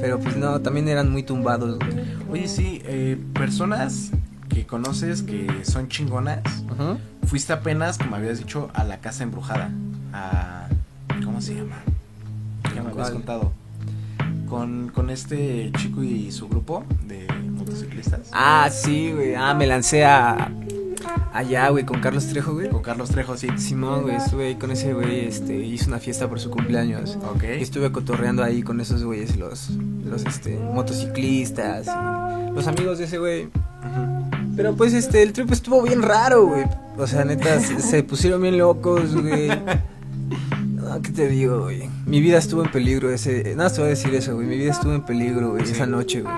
Pero pues no, también eran muy tumbados, güey. Oye, sí, eh, personas que conoces que son chingonas. Fuiste apenas, como habías dicho, a la casa embrujada. A. ¿Cómo se llama? Ya me habías contado. Con, con este chico y su grupo de motociclistas. Ah, sí, güey. Ah, me lancé a. Allá, güey, con Carlos Trejo, güey. Con Carlos Trejo, sí. Simón, güey, estuve ahí con ese güey, este, hizo una fiesta por su cumpleaños. Ok. Y estuve cotorreando ahí con esos güeyes, los, los, este, motociclistas, y los amigos de ese güey. Pero pues, este, el trip estuvo bien raro, güey. O sea, neta, se, se pusieron bien locos, güey. (laughs) No, ¿qué te digo, güey? Mi vida estuvo en peligro ese... Nada, te voy a decir eso, güey. Mi vida estuvo en peligro, güey, Sí. esa noche, güey.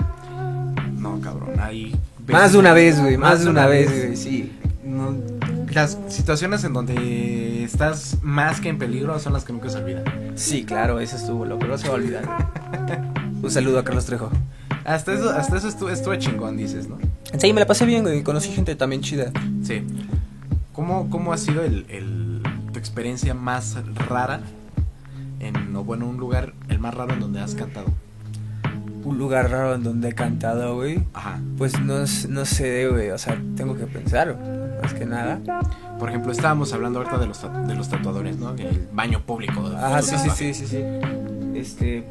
No, cabrón, ahí. Más de una vez, güey, más de una vez, güey, sí. No, las situaciones en donde estás más que en peligro son las que nunca se olvidan. Sí, claro, eso estuvo loco, no se va a olvidar. Un saludo a Carlos Trejo. Hasta eso, hasta eso estuvo, estuvo chingón, dices, ¿no? Sí, me la pasé bien, güey. Conocí gente también chida. Sí. ¿Cómo, cómo ha sido el, el- tu experiencia más rara en, o bueno, un lugar, el más raro en donde has cantado? Un lugar raro en donde he cantado, güey. Ajá. Pues no, no sé, güey. O sea, tengo que pensar, más que nada. Por ejemplo, estábamos hablando ahorita de los, de los tatuadores, ¿no? El baño público. Ah, sí, sí, sí, sí, sí. Este.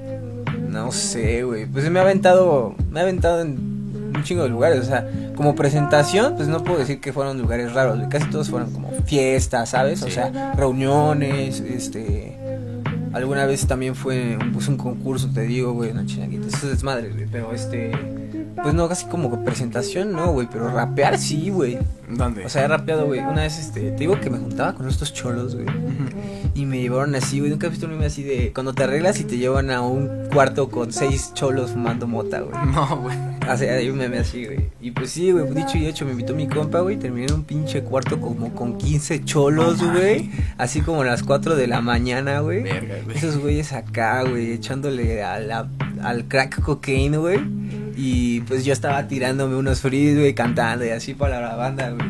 No sé, güey. Pues me ha aventado. Me ha aventado en un chingo de lugares. O sea, como presentación, pues no puedo decir que fueron lugares raros. Casi todos fueron como fiestas, ¿sabes? O sea, reuniones, este. Alguna vez también fue un, pues, un concurso, te digo, güey, una chingaguita. Eso es desmadre, güey. Pero este. Pues no, casi como presentación, no, güey. Pero rapear sí, güey. ¿Dónde? O sea, he rapeado, güey. Una vez, este. Te digo que me juntaba con estos cholos, güey. Y me llevaron así, güey. Nunca he visto un meme así de. Cuando te arreglas y te llevan a un cuarto con seis cholos fumando mota, güey. (laughs) No, güey. O sea, hay un meme así, güey. Y pues sí, güey. Dicho y hecho, me invitó mi compa, güey. Terminé en un pinche cuarto como con 15 cholos, güey. Así como a las 4 de la mañana, güey. Verga, güey. Esos güeyes acá, güey, echándole a la- al crack cocaine, güey. Y pues yo estaba tirándome unos frees, güey, cantando y así para la banda, güey.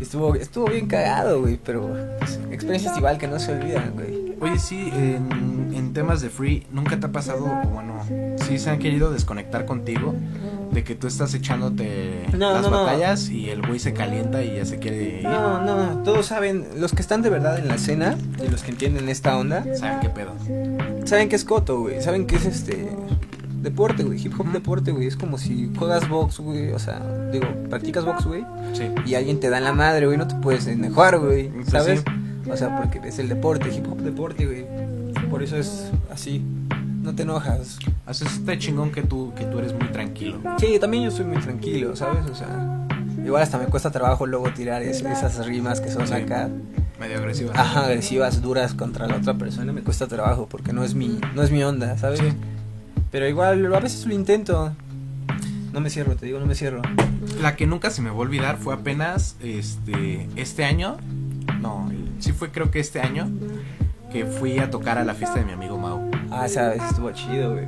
Estuvo, estuvo bien cagado, güey, pero pues, experiencias igual que no se olvidan, güey. Oye, sí, en, en temas de free, ¿nunca te ha pasado, o bueno, sí se han querido desconectar contigo? De que tú estás echándote No, las no, no. batallas y el güey se calienta y ya se quiere ir. No, no, todos saben, los que están de verdad en la escena y los que entienden esta onda, ¿Saben qué pedo? saben que es coto, güey, saben que es este deporte, güey, hip hop deporte, güey, es como si juegas box, güey, o sea, digo, practicas box, güey, Sí. y alguien te da en la madre, güey, no te puedes enojar, güey, Pues ¿sabes? sí. O sea, porque es el deporte, hip hop deporte, güey. Por eso es así. No te enojas. Sea, está chingón que tú, que tú eres muy tranquilo. Sí, también yo soy muy tranquilo, ¿sabes? O sea, igual hasta me cuesta trabajo luego tirar es- esas rimas que son Sí. acá, Medio agresivo. ajá, agresivas, duras contra la otra persona. Me cuesta trabajo porque no es mi, no es mi onda, ¿sabes? Sí. Pero igual a veces lo intento. No me cierro, te digo, no me cierro. La que nunca se me va a olvidar fue apenas este este año. No, sí fue creo que este año que fui a tocar a la fiesta de mi amigo Mau. Ah, esa vez estuvo chido, güey.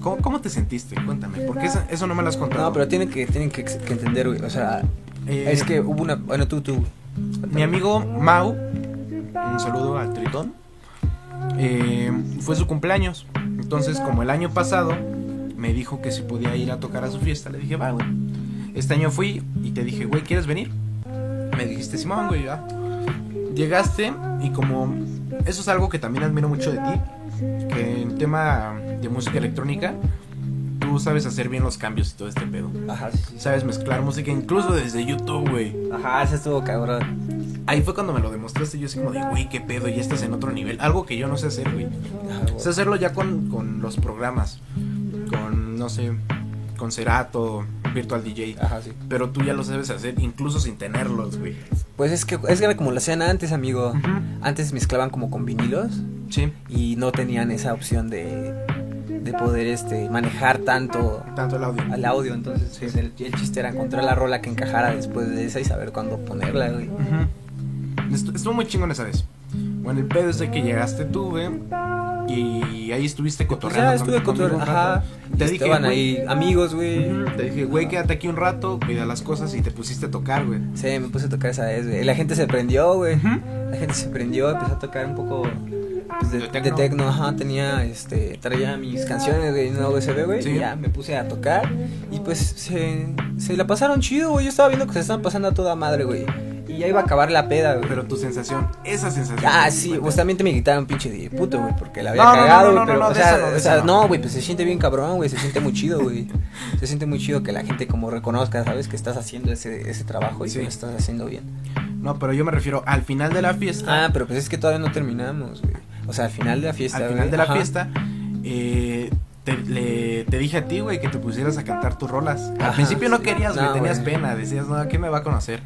¿Cómo, cómo te sentiste? Cuéntame, porque eso, eso no me lo has contado. No, pero tienen que, tienen que, que entender, güey. O sea, Eh, Es que hubo una. Bueno, tú, tú. Mi amigo Mau, un saludo al Tritón, eh, fue su cumpleaños. Entonces, como el año pasado me dijo que si podía ir a tocar a su fiesta, le dije, va, güey. Este año fui y te dije, güey, ¿quieres venir? Me dijiste, Simón, güey, ya. Llegaste y como eso es algo que también admiro mucho de ti, que en tema de música electrónica, tú sabes hacer bien los cambios y todo este pedo. Ajá, sí, sí. Sabes mezclar música incluso desde YouTube, güey. Ajá, ese estuvo cabrón. Ahí fue cuando me lo demostraste. Yo así como de, güey, qué pedo, ya estás en otro nivel. Algo que yo no sé hacer, güey. Sé hacerlo ya con, con los programas. Con, no sé, con Cerato, Virtual DJ. Ajá, sí. Pero tú ya lo sabes hacer incluso sin tenerlos, güey. Pues es que es que era como lo hacían antes, amigo. Ujú. Antes mezclaban como con vinilos Sí, y no tenían esa opción de, de poder este manejar tanto tanto el audio. al audio. Entonces, pues, el, el chiste era encontrar la rola que encajara después de esa y saber cuándo ponerla, güey. Ujú. Estu- Estuvo muy chingón esa vez. Bueno, el pedo es de que llegaste tú, güey. Y ahí estuviste Pues cotorreando. ya estuve un ajá. Te dije, Estaban güey, ahí amigos, güey. Ujú. Te dije, güey, quédate aquí un rato, cuida las cosas y te pusiste a tocar, güey. Sí, me puse a tocar esa vez, güey. La gente se prendió, güey. La gente se prendió, empezó a tocar un poco pues, de, De tecno. ajá, tenía, este, traía mis canciones de una USB, güey, Sí. y ya me puse a tocar y pues se, se la pasaron chido, güey, yo estaba viendo que se estaban pasando a toda madre, güey, y ya iba a acabar la peda, güey. Pero tu sensación, esa sensación. Ah, sí, cuentas. pues también te me gritaron pinche de puto, güey, porque la había No, cagado, no, güey, no, pero, no, o de sea, o sea, no. güey, pues se siente bien cabrón, güey, se siente muy chido, güey. (laughs) Se siente muy chido que la gente como reconozca, ¿sabes? Que estás haciendo ese, ese trabajo y Sí. que lo estás haciendo bien. No, pero yo me refiero al final de la fiesta. Ah, pero pues es que todavía no terminamos, güey. O sea, al final de la fiesta. al final güey, de la ajá. fiesta, eh, te, le- te dije a ti, güey, que te pusieras a cantar tus rolas. Al Ajá, principio no sí. querías, güey, No, tenías güey. pena. Decías, no, ¿quién me va a conocer?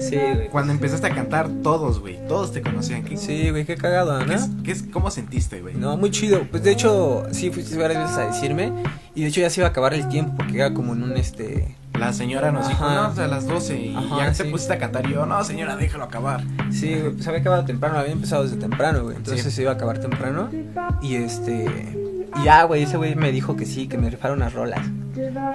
Sí, güey. Cuando empezaste a cantar, todos, güey, todos te conocían. ¿Qué, Sí, güey, qué cagado, qué ¿no? es- qué es- ¿Cómo sentiste, güey? No, muy chido. Pues de hecho, sí fuiste varias veces a decirme. Y de hecho ya se iba a acabar el tiempo porque era como en un este. La señora nos dijo, no, o sea, a las 12 y Ajá, ya te sí. pusiste a cantar y yo, no, señora, déjalo acabar. Sí, güey, pues había acabado temprano, había empezado desde temprano, güey. Entonces Sí. se iba a acabar temprano. Y este. Y ya, güey, ese güey me dijo que sí, que me rifaron unas rolas.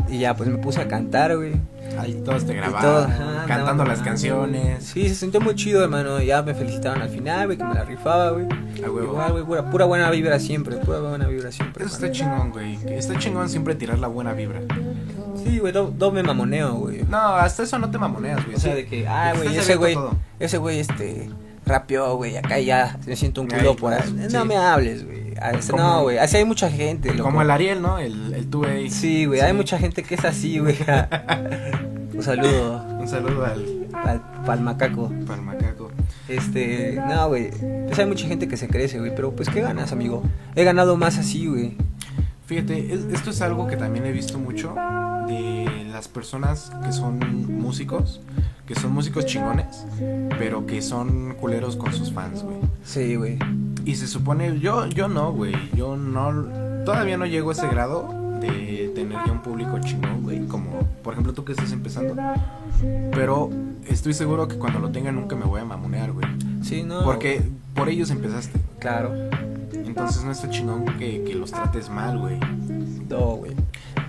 Y ya, pues me puse a cantar, güey. Ahí todos te grabaron, cantando las canciones. Sí, se sintió muy chido, hermano. Ya me felicitaron al final, güey, que me la rifaba, güey. A huevo. Igual, güey, pura, pura buena vibra siempre, pura buena vibra siempre. Eso está chingón, güey. Está chingón siempre tirar la buena vibra. Sí, güey, do- doble mamoneo, güey. No, hasta eso no te mamoneas, güey. O sea, de que, ah, güey, ese güey, ese güey, este, rapeó, güey, acá ya me siento un Ay, culo por ahí. No sí. me hables, güey. Ah, No, güey, así hay mucha gente, loco. Como el Ariel, ¿no? El, el 2A. Sí, güey, hay mucha gente que es así, güey. (laughs) un saludo Un saludo al, al, al macaco. al macaco. Este, no, güey, pues hay mucha gente que se crece, güey, pero pues, ¿qué ganas, amigo? He ganado más así, güey. Fíjate, es- esto es algo que también he visto mucho de las personas que son músicos, que son músicos chingones, pero que son culeros con sus fans, güey. Sí, güey. Y se supone, yo, yo no, güey, yo no, todavía no llego a ese grado de tener ya un público chingón, güey, como por ejemplo tú que estás empezando. Pero estoy seguro que cuando lo tenga nunca me voy a mamonear, güey. Sí, no. Porque por ellos empezaste. Claro. Entonces no está chingón que, que los trates mal, güey. No, güey.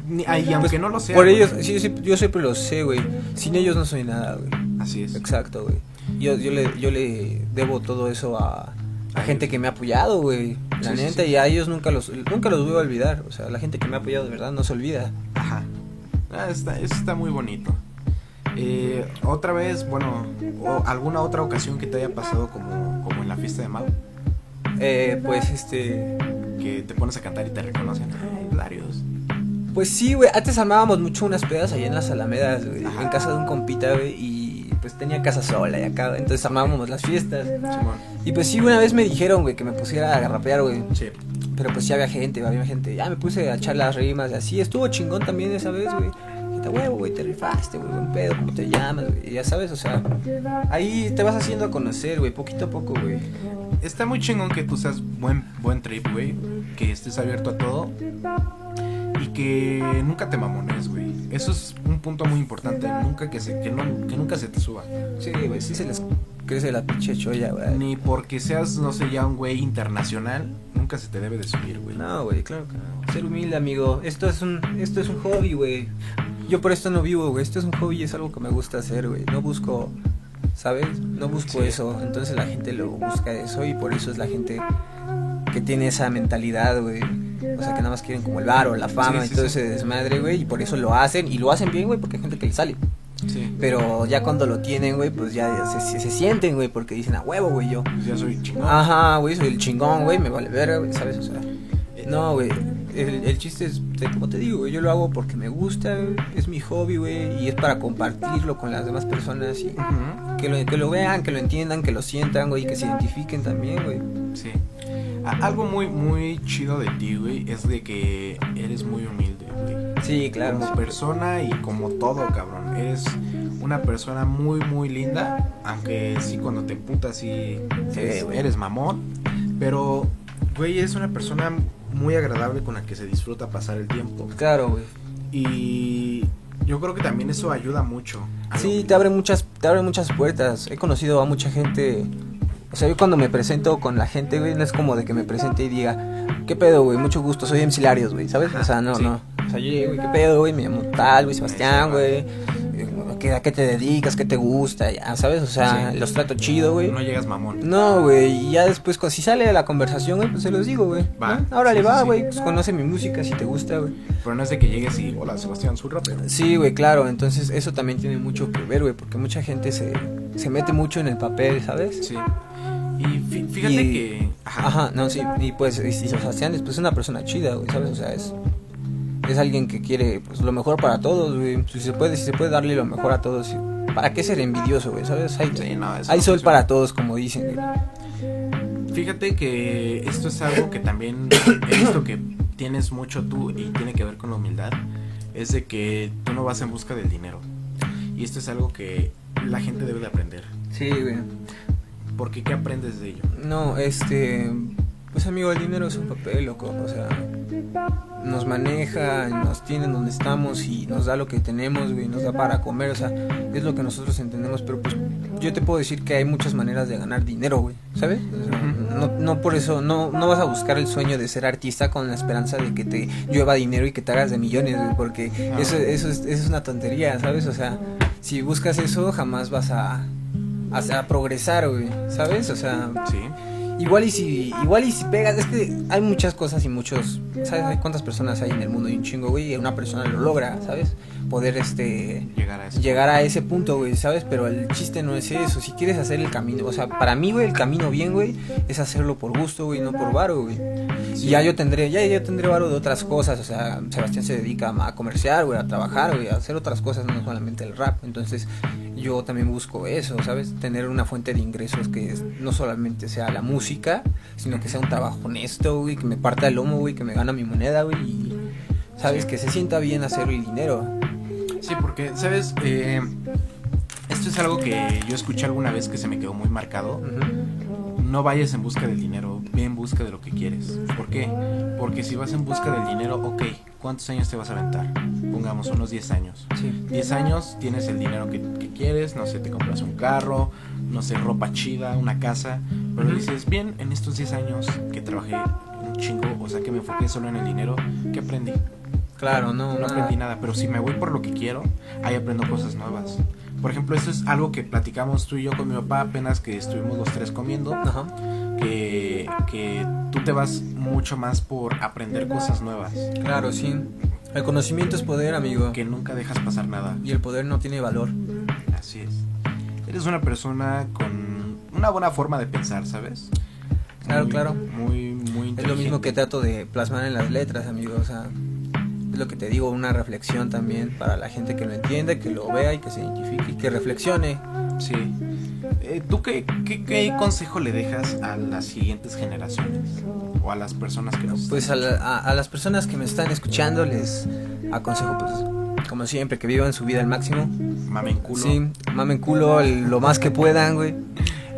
Ni- y aunque no lo sea. Por güey. ellos, sí, sí, yo siempre lo sé, güey. Sin ellos no soy nada, güey. Así es. Exacto, güey. Yo, yo, le, yo le debo todo eso a, a gente que me ha apoyado, güey. La Sí, sí, neta, sí. y a ellos nunca los, nunca los voy a olvidar. O sea, la gente que me ha apoyado de verdad no se olvida. Ajá. Ah, está, eso está muy bonito. Eh, otra vez, bueno, o alguna otra ocasión que te haya pasado como, como en la fiesta de Mau, Eh, pues este. que te pones a cantar y te reconocen. Ay, Darius. Pues sí, güey. Antes armábamos mucho unas pedas allá en las Alamedas, güey. En casa de un compita, güey. Y pues tenía casa sola y acá. Entonces armábamos las fiestas. Y pues sí, una vez me dijeron, güey, que me pusiera a rapear, güey. Sí. Pero pues ya había gente, había gente. Ya me puse a echar las rimas y así. Estuvo chingón también esa vez, güey. Huevo, güey, te rifaste, güey, buen pedo, ¿cómo te llamas, güey? Ya sabes, o sea, ahí te vas haciendo a conocer, güey, poquito a poco, güey. Está muy chingón que tú seas buen, buen trip, güey. Que estés abierto a todo. Y que nunca te mamones, güey. Eso es un punto muy importante. Nunca que, se, que, no- que nunca se te suba. Sí, güey, sí se les crece la pinche cholla, güey. Ni porque seas, no sé, ya un güey internacional. Nunca se te debe de subir, güey. No, güey, claro que no. Ser humilde, amigo. Esto es un, esto es un hobby, güey. Yo por esto no vivo, güey. Esto es un hobby, es algo que me gusta hacer, güey. No busco, ¿sabes? No busco Sí. eso. Entonces la gente lo busca eso y por eso es la gente que tiene esa mentalidad, güey. O sea, que nada más quieren como el bar o la fama Sí, y sí, todo sí. ese desmadre, güey. Y por eso lo hacen. Y lo hacen bien, güey, porque hay gente que le sale. Sí. Pero ya cuando lo tienen, güey, pues ya se, se, se sienten, güey, porque dicen, a huevo, güey, yo. Pues ya soy chingón. Ajá, güey, soy el chingón, güey, me vale ver, güey, ¿sabes? O sea, no, güey, el, el chiste es, como te digo, güey, yo lo hago porque me gusta, es mi hobby, güey, y es para compartirlo con las demás personas y Ujú. que lo, que lo vean, que lo entiendan, que lo sientan, güey, y que se identifiquen también, güey. Sí. Algo muy, muy chido de ti, güey, es de que eres muy humilde, güey. Sí, claro. Como persona y como todo, cabrón. Eres una persona muy, muy linda. Aunque sí, cuando te putas, sí, Sí, eres, eres mamón. Pero, güey, es una persona muy agradable con la que se disfruta pasar el tiempo. Claro, güey. Y yo creo que también eso ayuda mucho. Sí, te abre muchas, te abre muchas puertas. He conocido a mucha gente. O sea, yo cuando me presento con la gente, güey, no es como de que me presente y diga, ¿qué pedo, güey? Mucho gusto, soy MC Larios, güey, ¿sabes? O sea, no, Sí. no. O sea, yo güey, ¿qué pedo, güey? Me llamo tal, güey, Sebastián, güey. ¿Qué- ¿A qué te dedicas? ¿Qué te gusta? Ya, ¿sabes? O sea, Sí. los trato chido, güey. No llegas mamón. No, güey, y ya después, cu- si sale la conversación, güey, pues se los digo, güey. Va. ¿no? Ahora le Sí, va, güey, pues conoce mi música si te gusta, güey. Pero no es de que llegues y, hola, Sebastián, soy rapero. Sí, güey, claro, entonces eso también tiene mucho que ver, güey, porque mucha gente se, se mete mucho en el papel, ¿sabes? Sí. Y fí- fíjate Y- que... Ajá, no, sí, y pues, y Sebastián es pues una persona chida, güey, ¿sabes? O sea, es, es alguien que quiere pues lo mejor para todos, güey. Si se puede, si se puede darle lo mejor a todos. ¿para qué ser envidioso, güey? ¿Sabes? Hay, Sí, no, eso hay sol para todos, como dicen, güey. Fíjate que esto es algo que también he visto que tienes mucho tú y tiene que ver con la humildad. Es de que tú no vas en busca del dinero. Y esto es algo que la gente debe de aprender. Sí, güey. Porque ¿qué aprendes de ello? No, este. Pues amigo, el dinero es un papel, loco. O sea, nos maneja, nos tiene donde estamos y nos da lo que tenemos, güey, nos da para comer. O sea, es lo que nosotros entendemos. Pero pues yo te puedo decir que hay muchas maneras de ganar dinero, güey. ¿Sabes? O sea, Ujú. no, no por eso, no, no vas a buscar el sueño de ser artista con la esperanza de que te llueva dinero y que te hagas de millones, güey. Porque eso, eso, es, eso es una tontería, ¿sabes? O sea, si buscas eso, jamás vas a. A, a progresar, güey, ¿sabes? O sea, Sí. Igual y si, igual y si pegas, es que hay muchas cosas y muchos, ¿sabes? Hay cuántas personas hay en el mundo y un chingo, güey, y una persona lo logra, ¿sabes? Poder, este, Llegar a eso. llegar a ese punto, güey, ¿sabes? Pero el chiste no es eso, si quieres hacer el camino, o sea, para mí, güey, el camino bien, güey, es hacerlo por gusto, güey, no por varo, güey. Sí. Y ya yo tendré, ya yo tendré varo de otras cosas, o sea, Sebastián se dedica a comerciar, güey, a trabajar, güey, a hacer otras cosas, no solamente el rap. Entonces, yo también busco eso, ¿sabes? Tener una fuente de ingresos que no solamente sea la música, sino que sea un trabajo honesto, güey, que me parta el lomo, güey, que me gana mi moneda, güey, y, ¿sabes? Sí. Que se sienta bien hacer el dinero. Sí, porque, ¿sabes? Eh, esto es algo que yo escuché alguna vez que se me quedó muy marcado. Ujú. No vayas en busca del dinero, ve en busca de lo que quieres. ¿Por qué? Porque si vas en busca del dinero, ok, ¿cuántos años te vas a aventar? Pongamos unos 10 años. Sí. 10 años tienes el dinero que, que quieres, no sé, te compras un carro, no sé, ropa chida, una casa, pero dices, bien, en estos 10 años que trabajé un chingo, o sea, que me enfoqué solo en el dinero, ¿qué aprendí? Claro, no, No nada. aprendí nada, pero si me voy por lo que quiero, ahí aprendo cosas nuevas. Por ejemplo, esto es algo que platicamos tú y yo con mi papá apenas que estuvimos los tres comiendo, Ajá. que, que tú te vas mucho más por aprender cosas nuevas, Claro, sí. El conocimiento es poder, amigo. que nunca dejas pasar nada. Y el poder no tiene valor. Así es. Eres una persona con una buena forma de pensar, ¿sabes? Claro, Muy- claro. Muy, muy Es lo mismo que inteligente. trato de plasmar en las letras, amigo. O sea, es lo que te digo, una reflexión también para la gente que lo entienda, que lo vea y que se identifique y que reflexione. Sí. Eh, ¿Tú qué, qué, qué consejo le dejas a las siguientes generaciones? O a las personas que nos... Pues a, la- a- a las personas que me están escuchando les aconsejo, pues, como siempre, que vivan su vida al máximo. mamen culo. Sí, mamen culo el- lo más que puedan, güey.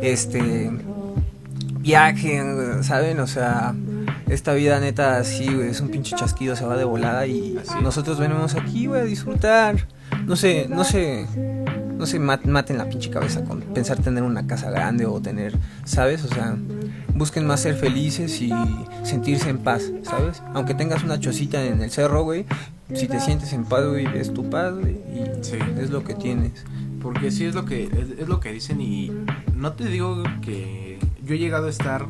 Este. Viajen, ¿saben? O sea, esta vida neta, sí, güey, es un pinche chasquido, se va de volada y nosotros venimos aquí, güey, a disfrutar. No sé, no sé. No se mat- maten la pinche cabeza con pensar tener una casa grande o tener, ¿sabes? O sea, busquen más ser felices y sentirse en paz, ¿sabes? Aunque tengas una chocita en el cerro, güey, si te sientes en paz, güey, es tu paz, güey, y Sí. es lo que tienes. Porque sí es lo que es, es lo que dicen y no te digo que yo he llegado a estar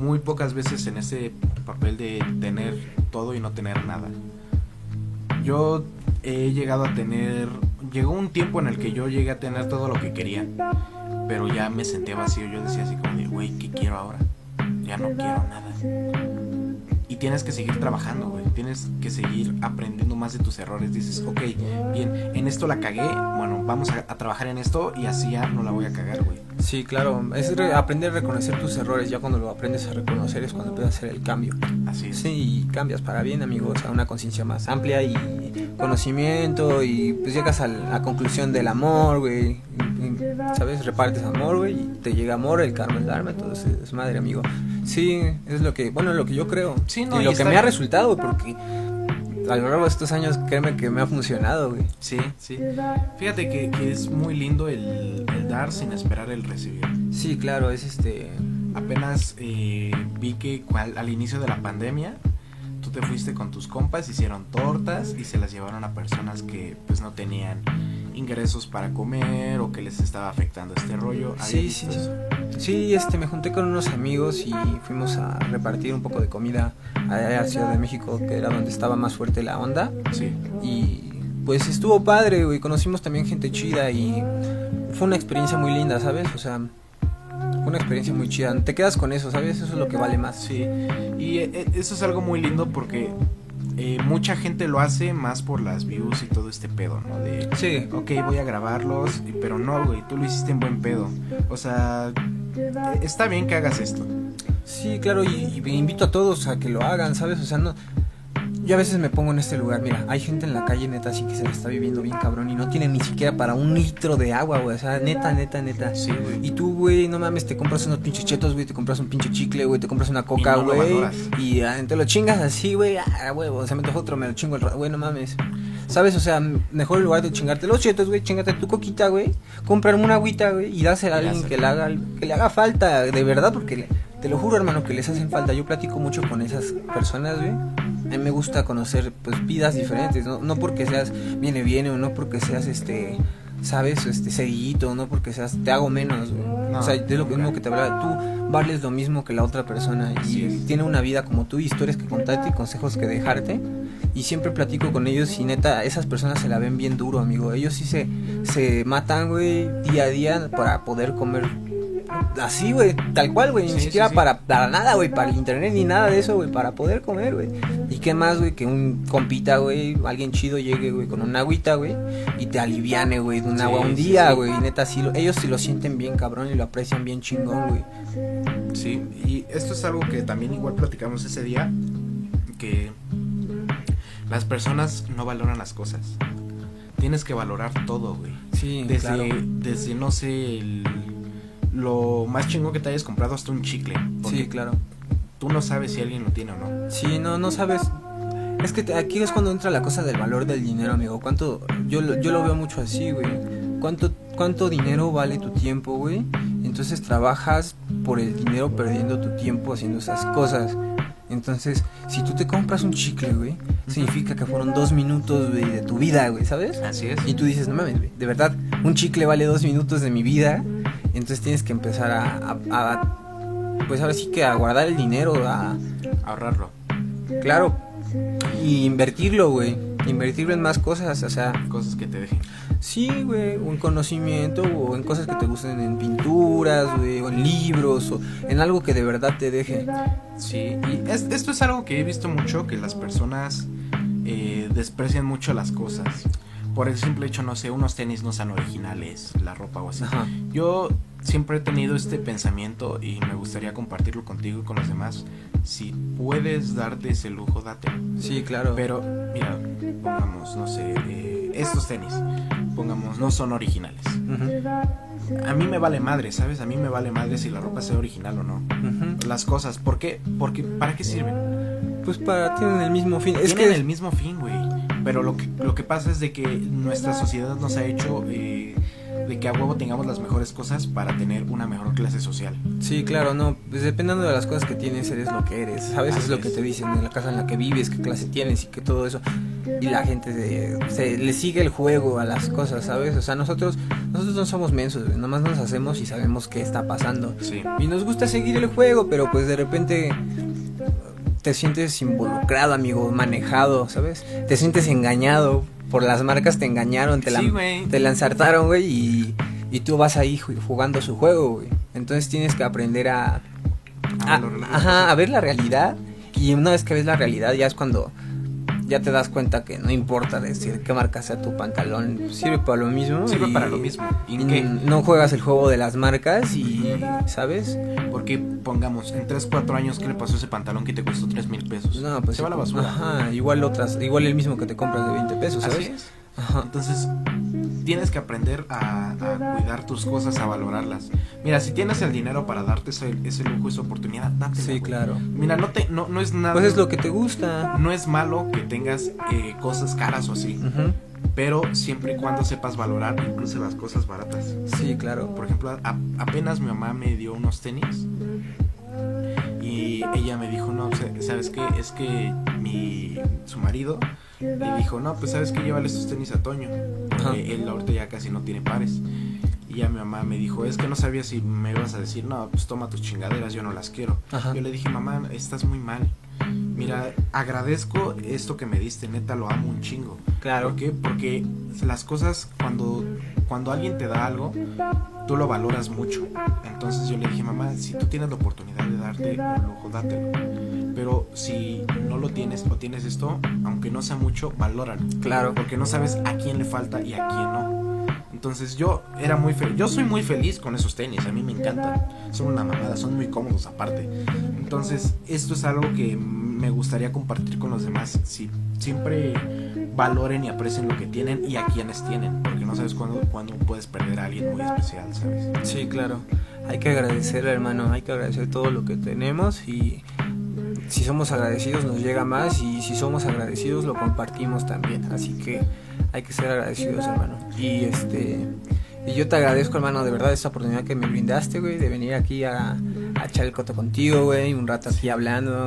muy pocas veces en ese papel de tener todo y no tener nada. Yo he llegado a tener llegó un tiempo en el que yo llegué a tener todo lo que quería, pero ya me senté vacío, yo decía así como de, güey, ¿qué quiero ahora? Ya no quiero nada. Tienes que seguir trabajando, güey. Tienes que seguir aprendiendo más de tus errores. Dices, ok, bien, en esto la cagué. Bueno, vamos a, a trabajar en esto y así ya no la voy a cagar, güey. Sí, claro, es re- aprender a reconocer tus errores, ya cuando lo aprendes a reconocer es cuando empiezas a hacer el cambio. Así es. Sí, y cambias para bien, amigos, a una conciencia más amplia y conocimiento y pues llegas a la conclusión del amor, güey. ¿Sabes? Repartes amor, güey, y te llega amor, el karma, el dharma, entonces es madre, amigo. Sí, es lo que, bueno, lo que yo creo. Sí, no, y lo que me ha resultado, porque a lo largo de estos años, créeme que me ha funcionado, güey. Sí, sí. Fíjate que, que es muy lindo el, el dar sin esperar el recibir. Sí, claro, es este... Apenas eh, vi que cual- al inicio de la pandemia tú te fuiste con tus compas, hicieron tortas y se las llevaron a personas que pues no tenían ingresos para comer o que les estaba afectando este rollo. ¿Habías Sí, sí. eso? Sí, este, me junté con unos amigos y fuimos a repartir un poco de comida a Ciudad de México, que era donde estaba más fuerte la onda. Sí. Y pues estuvo padre, güey. Conocimos también gente chida y fue una experiencia muy linda, ¿sabes? O sea, fue una experiencia muy chida. Te quedas con eso, ¿sabes? Eso es lo que vale más. Sí, y eh, eh, eso es algo muy lindo porque eh, mucha gente lo hace más por las views y todo este pedo, ¿no? De, Sí. ok, voy a grabarlos, pero no, güey, tú lo hiciste en buen pedo. O sea, está bien que hagas esto. Sí, claro, y, y invito a todos a que lo hagan, ¿sabes? O sea, no. Yo a veces me pongo en este lugar, mira, hay gente en la calle neta así que se la está viviendo bien cabrón y no tiene ni siquiera para un litro de agua, güey. O sea, neta, neta, neta. Sí, güey. Y tú, güey, no mames, te compras unos pinches chetos, güey, te compras un pinche chicle, güey, te compras una coca, no lo güey. valoras. Y, ah, te lo chingas así, güey, ah, huevo, o sea, me antoja otro, me lo chingo el güey, no mames. ¿Sabes? O sea, mejor en lugar de chingarte los chetos, güey, chingate tu coquita, güey, comprarme una agüita, güey, y dásela a Y alguien que le haga, que le haga falta, de verdad, porque le- te lo juro, hermano, que les hacen falta. Yo platico mucho con esas personas, güey. A mí me gusta conocer, pues, vidas diferentes, no, no porque seas viene viene o no porque seas, este, sabes, este, sedillito, no porque seas, te hago menos. No, o sea, es lo mismo que te hablaba, tú vales lo mismo que la otra persona y es. tiene una vida como tú, historias que contarte y consejos que dejarte. Y siempre platico con ellos y neta, esas personas se la ven bien duro, amigo. Ellos sí se, se matan, güey, día a día para poder comer así, güey, tal cual, güey. Sí, ni sí, siquiera sí. para, para nada, güey, para el internet ni nada de eso, güey, para poder comer, güey. Y qué más, güey, que un compita, güey, alguien chido llegue, güey, con una agüita, güey, y te aliviane, güey, de un agua un día, güey. Y neta, sí, lo- ellos sí lo sienten bien, cabrón, y lo aprecian bien chingón, güey. Sí, y esto es algo que también igual platicamos ese día, que las personas no valoran las cosas. Tienes que valorar todo, güey. Sí, Desde, claro. desde no sé, el- lo más chingón que te hayas comprado hasta un chicle. Sí, claro. tú no sabes si alguien lo tiene o no. Sí, no, no sabes. Es que te- aquí es cuando entra la cosa del valor del dinero, amigo. ¿Cuánto? Yo, yo lo veo mucho así, güey. ¿Cuánto, ¿Cuánto dinero vale tu tiempo, güey? Entonces trabajas por el dinero perdiendo tu tiempo haciendo esas cosas. Entonces, si tú te compras un chicle, güey, significa que fueron dos minutos, güey, de tu vida, güey, ¿sabes? Así es. Y tú dices, no mames, güey, de verdad, un chicle vale dos minutos de mi vida. Entonces tienes que empezar a, a- a- pues ahora sí que a guardar el dinero, a, Ahorrarlo. Claro. Y invertirlo, güey. Invertirlo en más cosas, o sea, Cosas que te dejen. sí, güey, un conocimiento o en cosas que te gusten, en pinturas, güey, o en libros, o en algo que de verdad te deje. Sí, y es- esto es algo que he visto mucho, que las personas eh, desprecian mucho las cosas. Por el simple hecho, no sé, unos tenis no son originales, la ropa o así. Ajá. Yo siempre he tenido este pensamiento y me gustaría compartirlo contigo y con los demás. Si puedes darte ese lujo, date. Sí, claro. Pero, mira, pongamos, no sé, eh, estos tenis, pongamos, no son originales. A mí me vale madre, ¿sabes? A mí me vale madre si la ropa sea original o no. Las cosas, ¿por qué? Porque, ¿para qué sirven? Pues para tienen el mismo fin. Es Tienen que el mismo fin, güey. Pero lo que, lo que pasa es de que nuestra sociedad nos ha hecho eh, de que a huevo tengamos las mejores cosas para tener una mejor clase social. Sí, claro, no, pues dependiendo de las cosas que tienes, eres lo que eres. Sabes, es Así lo que es. te dicen, en la casa en la que vives, qué clase tienes y que todo eso. Y la gente se, se- le sigue el juego a las cosas, ¿sabes? O sea, nosotros nosotros no somos mensos, nomás nos hacemos y sabemos qué está pasando. Sí. Y nos gusta seguir el juego, pero pues de repente te sientes involucrado, amigo, manejado, ¿sabes? Te sientes engañado por las marcas, te engañaron, te, la, Sí, güey. te la ensartaron, güey, y, y tú vas ahí ju- jugando su juego, güey. Entonces tienes que aprender a, A ajá, a ver la realidad. Y una vez que ves la realidad, ya es cuando ya te das cuenta que no importa decir qué marca sea tu pantalón, sirve para lo mismo. Sirve y- para lo mismo. ¿Y y qué? no juegas el juego de las marcas y, ¿sabes? Porque pongamos, en 3, 4 años, ¿qué le pasó a ese pantalón que te costó 3 mil pesos? No, pues se va a la basura. Ajá, igual otras, igual el mismo que te compras de 20 pesos, ¿sabes? Así es. Ajá. Entonces, tienes que aprender a, a cuidar tus cosas, a valorarlas. Mira, si tienes el dinero para darte ese, ese lujo, esa oportunidad, dátela, Sí, claro. Mira, no, te, no, no es nada. Pues es lo que te gusta. No es malo que tengas eh, cosas caras o así, Ujú. pero siempre y cuando sepas valorar incluso las cosas baratas. Sí, claro. Por ejemplo, a- apenas mi mamá me dio unos tenis y ella me dijo, no, sa- ¿sabes qué? Es que mi, su marido le dijo, no, pues sabes que llévale estos tenis a Toño, Ajá. él ahorita ya casi no tiene pares. Y ya mi mamá me dijo, es que no sabía si me ibas a decir, no, pues toma tus chingaderas, yo no las quiero. Ajá. Yo le dije, mamá, estás muy mal. Mira, agradezco esto que me diste, neta, lo amo un chingo. Claro. ¿Por qué? Porque las cosas, cuando, cuando alguien te da algo, tú lo valoras mucho. Entonces yo le dije, mamá, si tú tienes la oportunidad de darte un lujo, dátelo. Pero si no lo tienes o tienes esto, aunque no sea mucho, valóralo. Claro. Porque no sabes a quién le falta y a quién no. Entonces yo era muy feliz. Yo soy muy feliz con esos tenis. A mí me encantan. Son una mamada, son muy cómodos aparte. Entonces esto es algo que me gustaría compartir con los demás. Si siempre valoren y aprecien lo que tienen y a quienes tienen. Porque no sabes cuándo, cuándo puedes perder a alguien muy especial, ¿sabes? Sí, claro. Hay que agradecer, hermano. Hay que agradecer todo lo que tenemos y si somos agradecidos nos llega más y si somos agradecidos lo compartimos también. Así que hay que ser agradecidos, hermano. Y este y yo te agradezco, hermano, de verdad esta oportunidad que me brindaste, güey, de venir aquí a, a echar el coto contigo, güey, un rato aquí hablando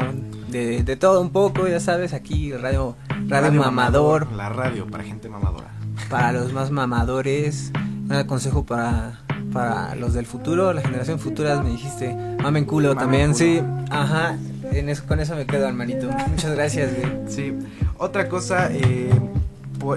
de, de todo un poco, ya sabes, aquí radio radio, mamador La radio para gente mamadora. para los más mamadores, un consejo para, para los del futuro, la generación futura, me dijiste, mamen culo Mamen también, culo. sí, ajá, en eso, con eso me quedo, hermanito. Muchas gracias, güey. Sí, otra cosa, eh,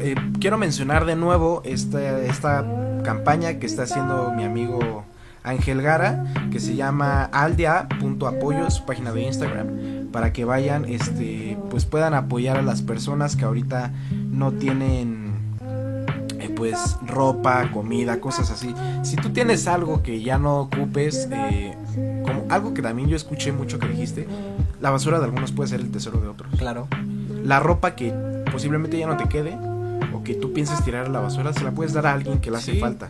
eh, quiero mencionar de nuevo esta, esta campaña que está haciendo mi amigo Ángel Gara, que se llama aldea.apoyo, su página de Instagram, para que vayan, este, pues puedan apoyar a las personas que ahorita no tienen eh, pues ropa, comida, cosas así. Si tú tienes algo que ya no ocupes, eh, como algo que también yo escuché mucho que dijiste, la basura de algunos puede ser el tesoro de otros Claro, la ropa que posiblemente ya no te quede que tú pienses tirar a la basura, se la puedes dar a alguien que le hace Sí. falta.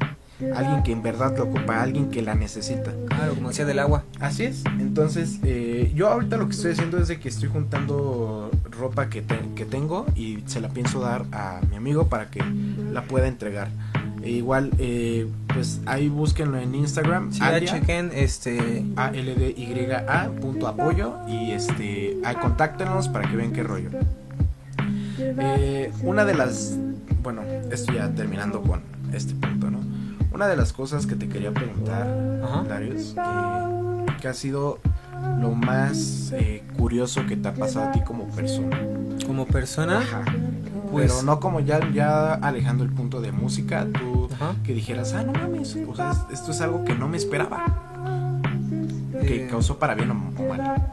Alguien que en verdad lo ocupa, alguien que la necesita. claro, como decía del agua. Así es. Entonces, eh, yo ahorita lo que estoy haciendo es de que estoy juntando ropa que, te- que tengo y se la pienso dar a mi amigo para que la pueda entregar. E igual, eh, pues ahí búsquenlo en Instagram. Alia. chequen, este, A L D Y A punto apoyo y este ahí contáctenos para que vean qué rollo. Eh, una de las bueno, esto ya terminando con este punto, ¿no? Una de las cosas que te quería preguntar, Ajá. Darius, que, que ha sido lo más eh, curioso que te ha pasado a ti como persona. como persona, Ajá. pues, Pero no como ya, ya alejando el punto de música, tú Ajá. que dijeras, ah, no mames, o sea, es- esto es algo que no me esperaba que eh, causó para bien o mal.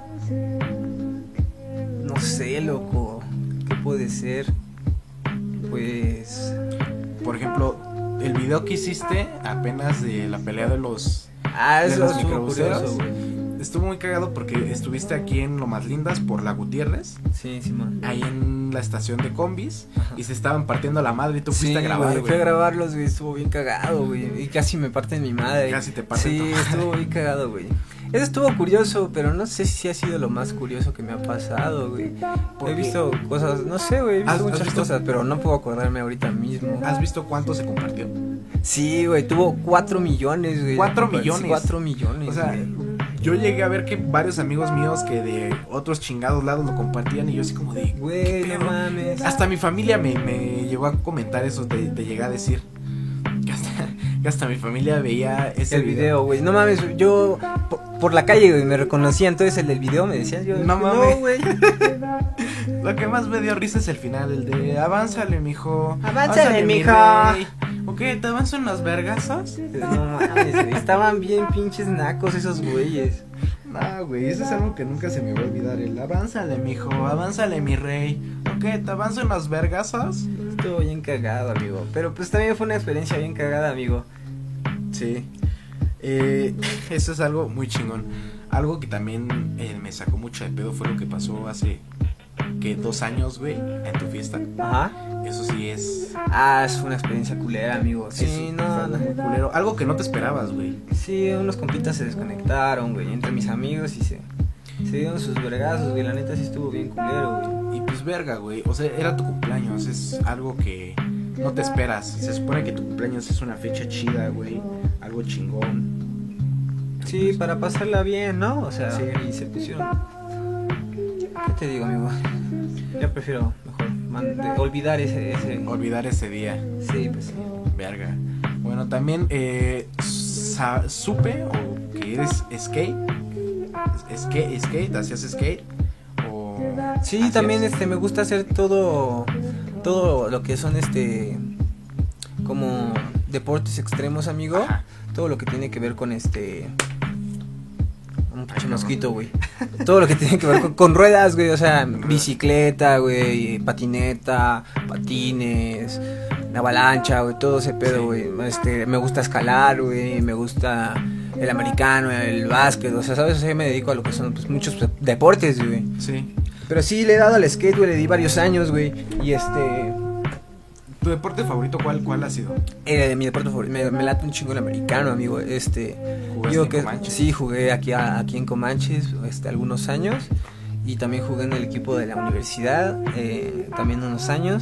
no sé, loco, ¿qué puede ser? Pues, Por ejemplo, el video que histe apenas de la pelea de los ah, de los microbuseros, estuvo muy cagado porque estuviste aquí en Lo Más Lindas por la Gutiérrez, Sí, ahí en la estación de combis, Ajá. y se estaban partiendo la madre y tú fuiste Sí, a grabar, güey, güey. Fui a grabarlos, güey. Estuvo bien cagado, güey. Y casi me parten mi madre. Casi te parten Sí, tu madre. estuvo bien cagado, güey. Eso estuvo curioso, pero no sé si ha sido lo más curioso que me ha pasado, güey. He visto cosas, no sé, güey. He visto ¿Has- has muchas visto- cosas, pero no puedo acordarme ahorita mismo. ¿Has visto cuánto se compartió? Sí, güey, tuvo 4 millones, güey. ¿Cuatro Sí, millones? cuatro millones. O sea, güey. yo llegué a ver que varios amigos míos que de otros chingados lados lo compartían y yo así como de... Güey, ¿qué no mames. Hasta mi familia me, me llegó a comentar eso, te, te llegué a decir. (laughs) Que hasta, que hasta mi familia veía ese el video, güey. No mames, yo por, por la calle, güey, me reconocía. Entonces el del video me decían, yo, No mames. güey. (laughs) Lo que más me dio risa es el final, el de avánzale, mijo. Avánzale, mi mijo". rey". Ok, ¿te avanzo en las vergasas? No mames. Estaban bien pinches nacos esos güeyes. No, güey, eso es algo que nunca se me va a olvidar. El avánzale, mijo, avánzale, mi rey. Ok, ¿te avanzo en las vergasas? Estuvo bien cagado, amigo. Pero pues también fue una experiencia bien cagada, amigo. Sí. Eh, eso es algo muy chingón. Algo que también eh, me sacó mucho de pedo fue lo que pasó hace que dos años, güey, en tu fiesta. Ajá. Eso sí es. Ah, es una experiencia culera, amigo. Sí, eso no, no. muy culero. Algo que no te esperabas, güey. Sí, unos compitas se desconectaron, güey, entre mis amigos y se, se dieron sus vergazos, güey. La neta sí estuvo bien culero, güey. Y pues verga, güey. O sea, era tu cumpleaños. Es algo que no te esperas. Se supone que tu cumpleaños es una fecha chida, güey. Algo chingón. Sí, para pasarla bien, ¿no? O sea, Sí. y se pusieron. ¿Qué te digo, amigo? Yo prefiero mejor man- olvidar ese, ese. Olvidar ese día. Sí, pues sí. Verga. Bueno, también eh, supe o que eres skate. Skate, skate, hacías skate. O Sí, hacías- también este me gusta hacer todo todo lo que son este como deportes extremos, amigo. Ajá. Todo lo que tiene que ver con este un pinche mosquito, güey. Todo lo que tiene que ver con, con ruedas, güey, o sea, bicicleta, güey, patineta, patines, avalancha, güey, todo ese pedo, Sí. güey. Este, me gusta escalar, güey, me gusta el americano, el básquet, o sea, sabes, o sea, yo me dedico a lo que son pues, muchos deportes, güey. Sí. Pero sí, le he dado al skate, güey, le di varios años, güey. Y este. ¿Tu deporte favorito cuál, cuál ha sido? eh, mi deporte favorito, me, me late un chingo el americano, amigo. Este. ¿Jugaste digo en que Comanches? sí, jugué aquí, a- aquí en Comanches este, algunos años. Y también jugué en el equipo de la universidad, eh, también unos años.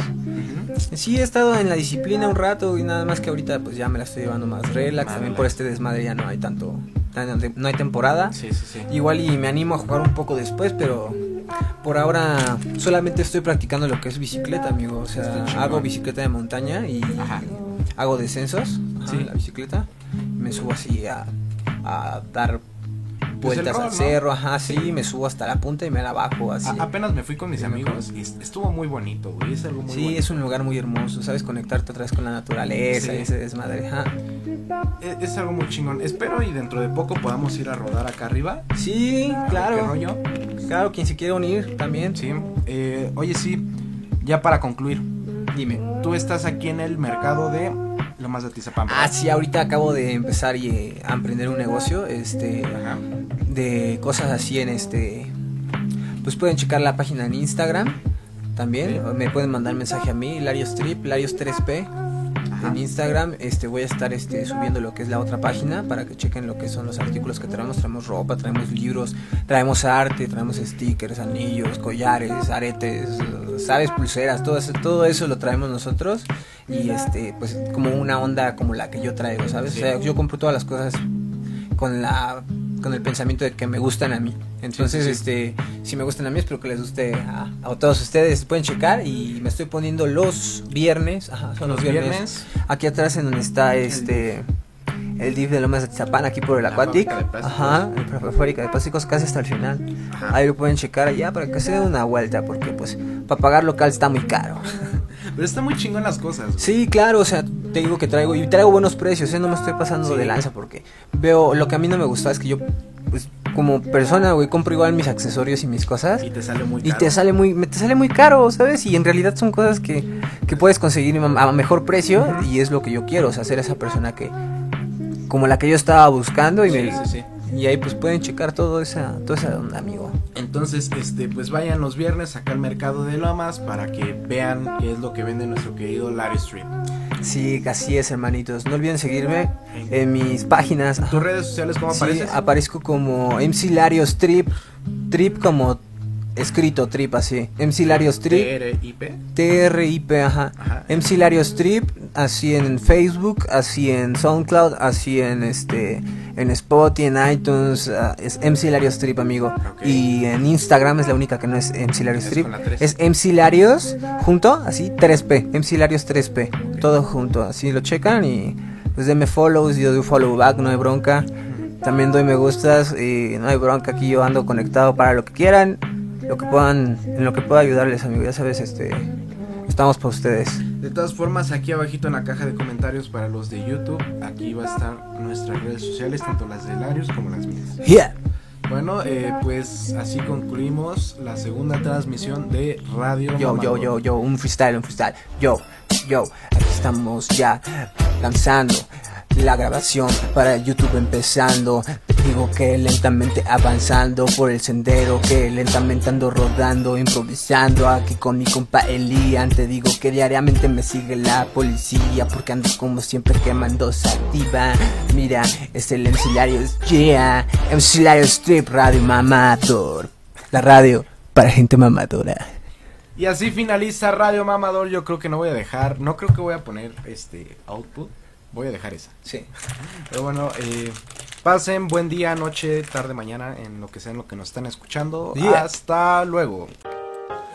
Sí, he estado en la disciplina un rato y nada más que ahorita pues ya me la estoy llevando más relax. También por este desmadre ya no hay tanto, tan- no hay temporada. Sí, sí, sí. Igual y me animo a jugar un poco después, pero por ahora solamente estoy practicando lo que es bicicleta, amigo. O sea, hago bicicleta de montaña y Ajá. hago descensos ajá, Sí. en la bicicleta. Me subo así a, a dar vueltas al ¿no? cerro, ajá, sí, me subo hasta la punta y me la bajo así. A- apenas me fui con mis Sí, amigos y est- estuvo muy bonito, güey. Es algo muy Sí, bonito. es un lugar muy hermoso, sabes conectarte otra vez con la naturaleza Sí. y ese desmadre. ajá. Es, es algo muy chingón. Espero y dentro de poco podamos ir a rodar acá arriba. Sí, ver ¿Qué claro. rollo? Claro, quien se quiera unir también. Sí. Eh, oye, sí. Ya para concluir. Dime. Tú estás aquí en el mercado de Lomas de Atizapán. Ah, sí, ahorita acabo de empezar y, eh, a emprender un negocio, este, Ajá. de cosas así en este, pues pueden checar la página en Instagram también, Sí. me pueden mandar mensaje a mí, Larios Trip, Larios 3P, Ajá. en Instagram, este, voy a estar este, subiendo lo que es la otra página para que chequen lo que son los artículos que traemos, traemos ropa, traemos libros, traemos arte, traemos stickers, anillos, collares, aretes, sabes, pulseras, todo eso, todo eso lo traemos nosotros y este, pues como una onda como la que yo traigo, ¿sabes? O sea, yo compro todas las cosas con la con el pensamiento de que me gustan a mí. Entonces, Sí, sí, sí. este, si me gustan a mí, espero que les guste a, a todos ustedes. Pueden checar y me estoy poniendo los viernes, ajá, son los, Los viernes, viernes. Aquí atrás en donde está este el DIF de Lomas de Tzapán, aquí por el Aquatic. Ajá, la fábrica de plásticos casi hasta el final. Ajá. Ahí lo pueden checar allá para que se den una vuelta, porque pues para pagar local está muy caro. Pero está muy chingón las cosas. güey. Sí, claro, o sea, te digo que traigo y traigo buenos precios, ¿eh? no me estoy pasando Sí. de lanza porque veo lo que a mí no me gusta es que yo pues como persona, güey, compro igual mis accesorios y mis cosas Y te sale muy y caro. te sale muy me te sale muy caro, ¿sabes? Y en realidad son cosas que, que puedes conseguir a mejor precio y es lo que yo quiero, o sea, ser esa persona que como la que yo estaba buscando y Sí, me sí, sí. Y ahí pues pueden checar todo esa, toda esa onda, amigo. Entonces, este, pues vayan los viernes acá al mercado de Lomas para que vean qué es lo que vende nuestro querido Larry Street. Sí, así es, hermanitos. No olviden seguirme en mis páginas. ¿Tus redes sociales cómo Sí, apareces? aparezco como MC Larios Trip. Trip como escrito, trip así. MC Larios Trip. TRIP. TRIP, ajá. Ajá. MC Larios Trip, así en Facebook, así en SoundCloud, así en este en Spotify, en iTunes, ah, es MC Larios Trip, amigo. Y en Instagram es la única que no es MC Larios Trip. Es MC Larios junto, así 3P, MC Larios 3P, todo junto, así lo checan y pues denme follows, yo doy follow back, no hay bronca. También doy me gustas y no hay bronca, aquí yo ando conectado para lo que quieran, lo que puedan, en lo que pueda ayudarles, amigo. Ya sabes, este estamos para ustedes. De todas formas, aquí abajito en la caja de comentarios para los de YouTube, aquí va a estar nuestras redes sociales, tanto las de Larios como las mías. Yeah. Bueno, eh, pues así concluimos la segunda transmisión de Radio Yo, yo, yo, yo, un freestyle, un freestyle. Yo, yo, aquí estamos ya lanzando la grabación para YouTube empezando. Digo que lentamente avanzando por el sendero, que lentamente ando rodando, improvisando aquí con mi compa Elian. Te digo que diariamente me sigue la policía porque ando como siempre quemando sativa. Mira, es el MC yeah, MC Strip Radio Mamador. La radio para gente mamadora. Y así finaliza Radio Mamador. Yo creo que no voy a dejar, no creo que voy a poner este output. Voy a dejar esa. Sí. Pero bueno, eh, pasen buen día, noche, tarde, mañana, en lo que sea en lo que nos están escuchando. Yeah. Hasta luego.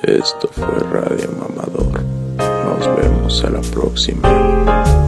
Esto fue Radio Mamador. Nos vemos a la próxima.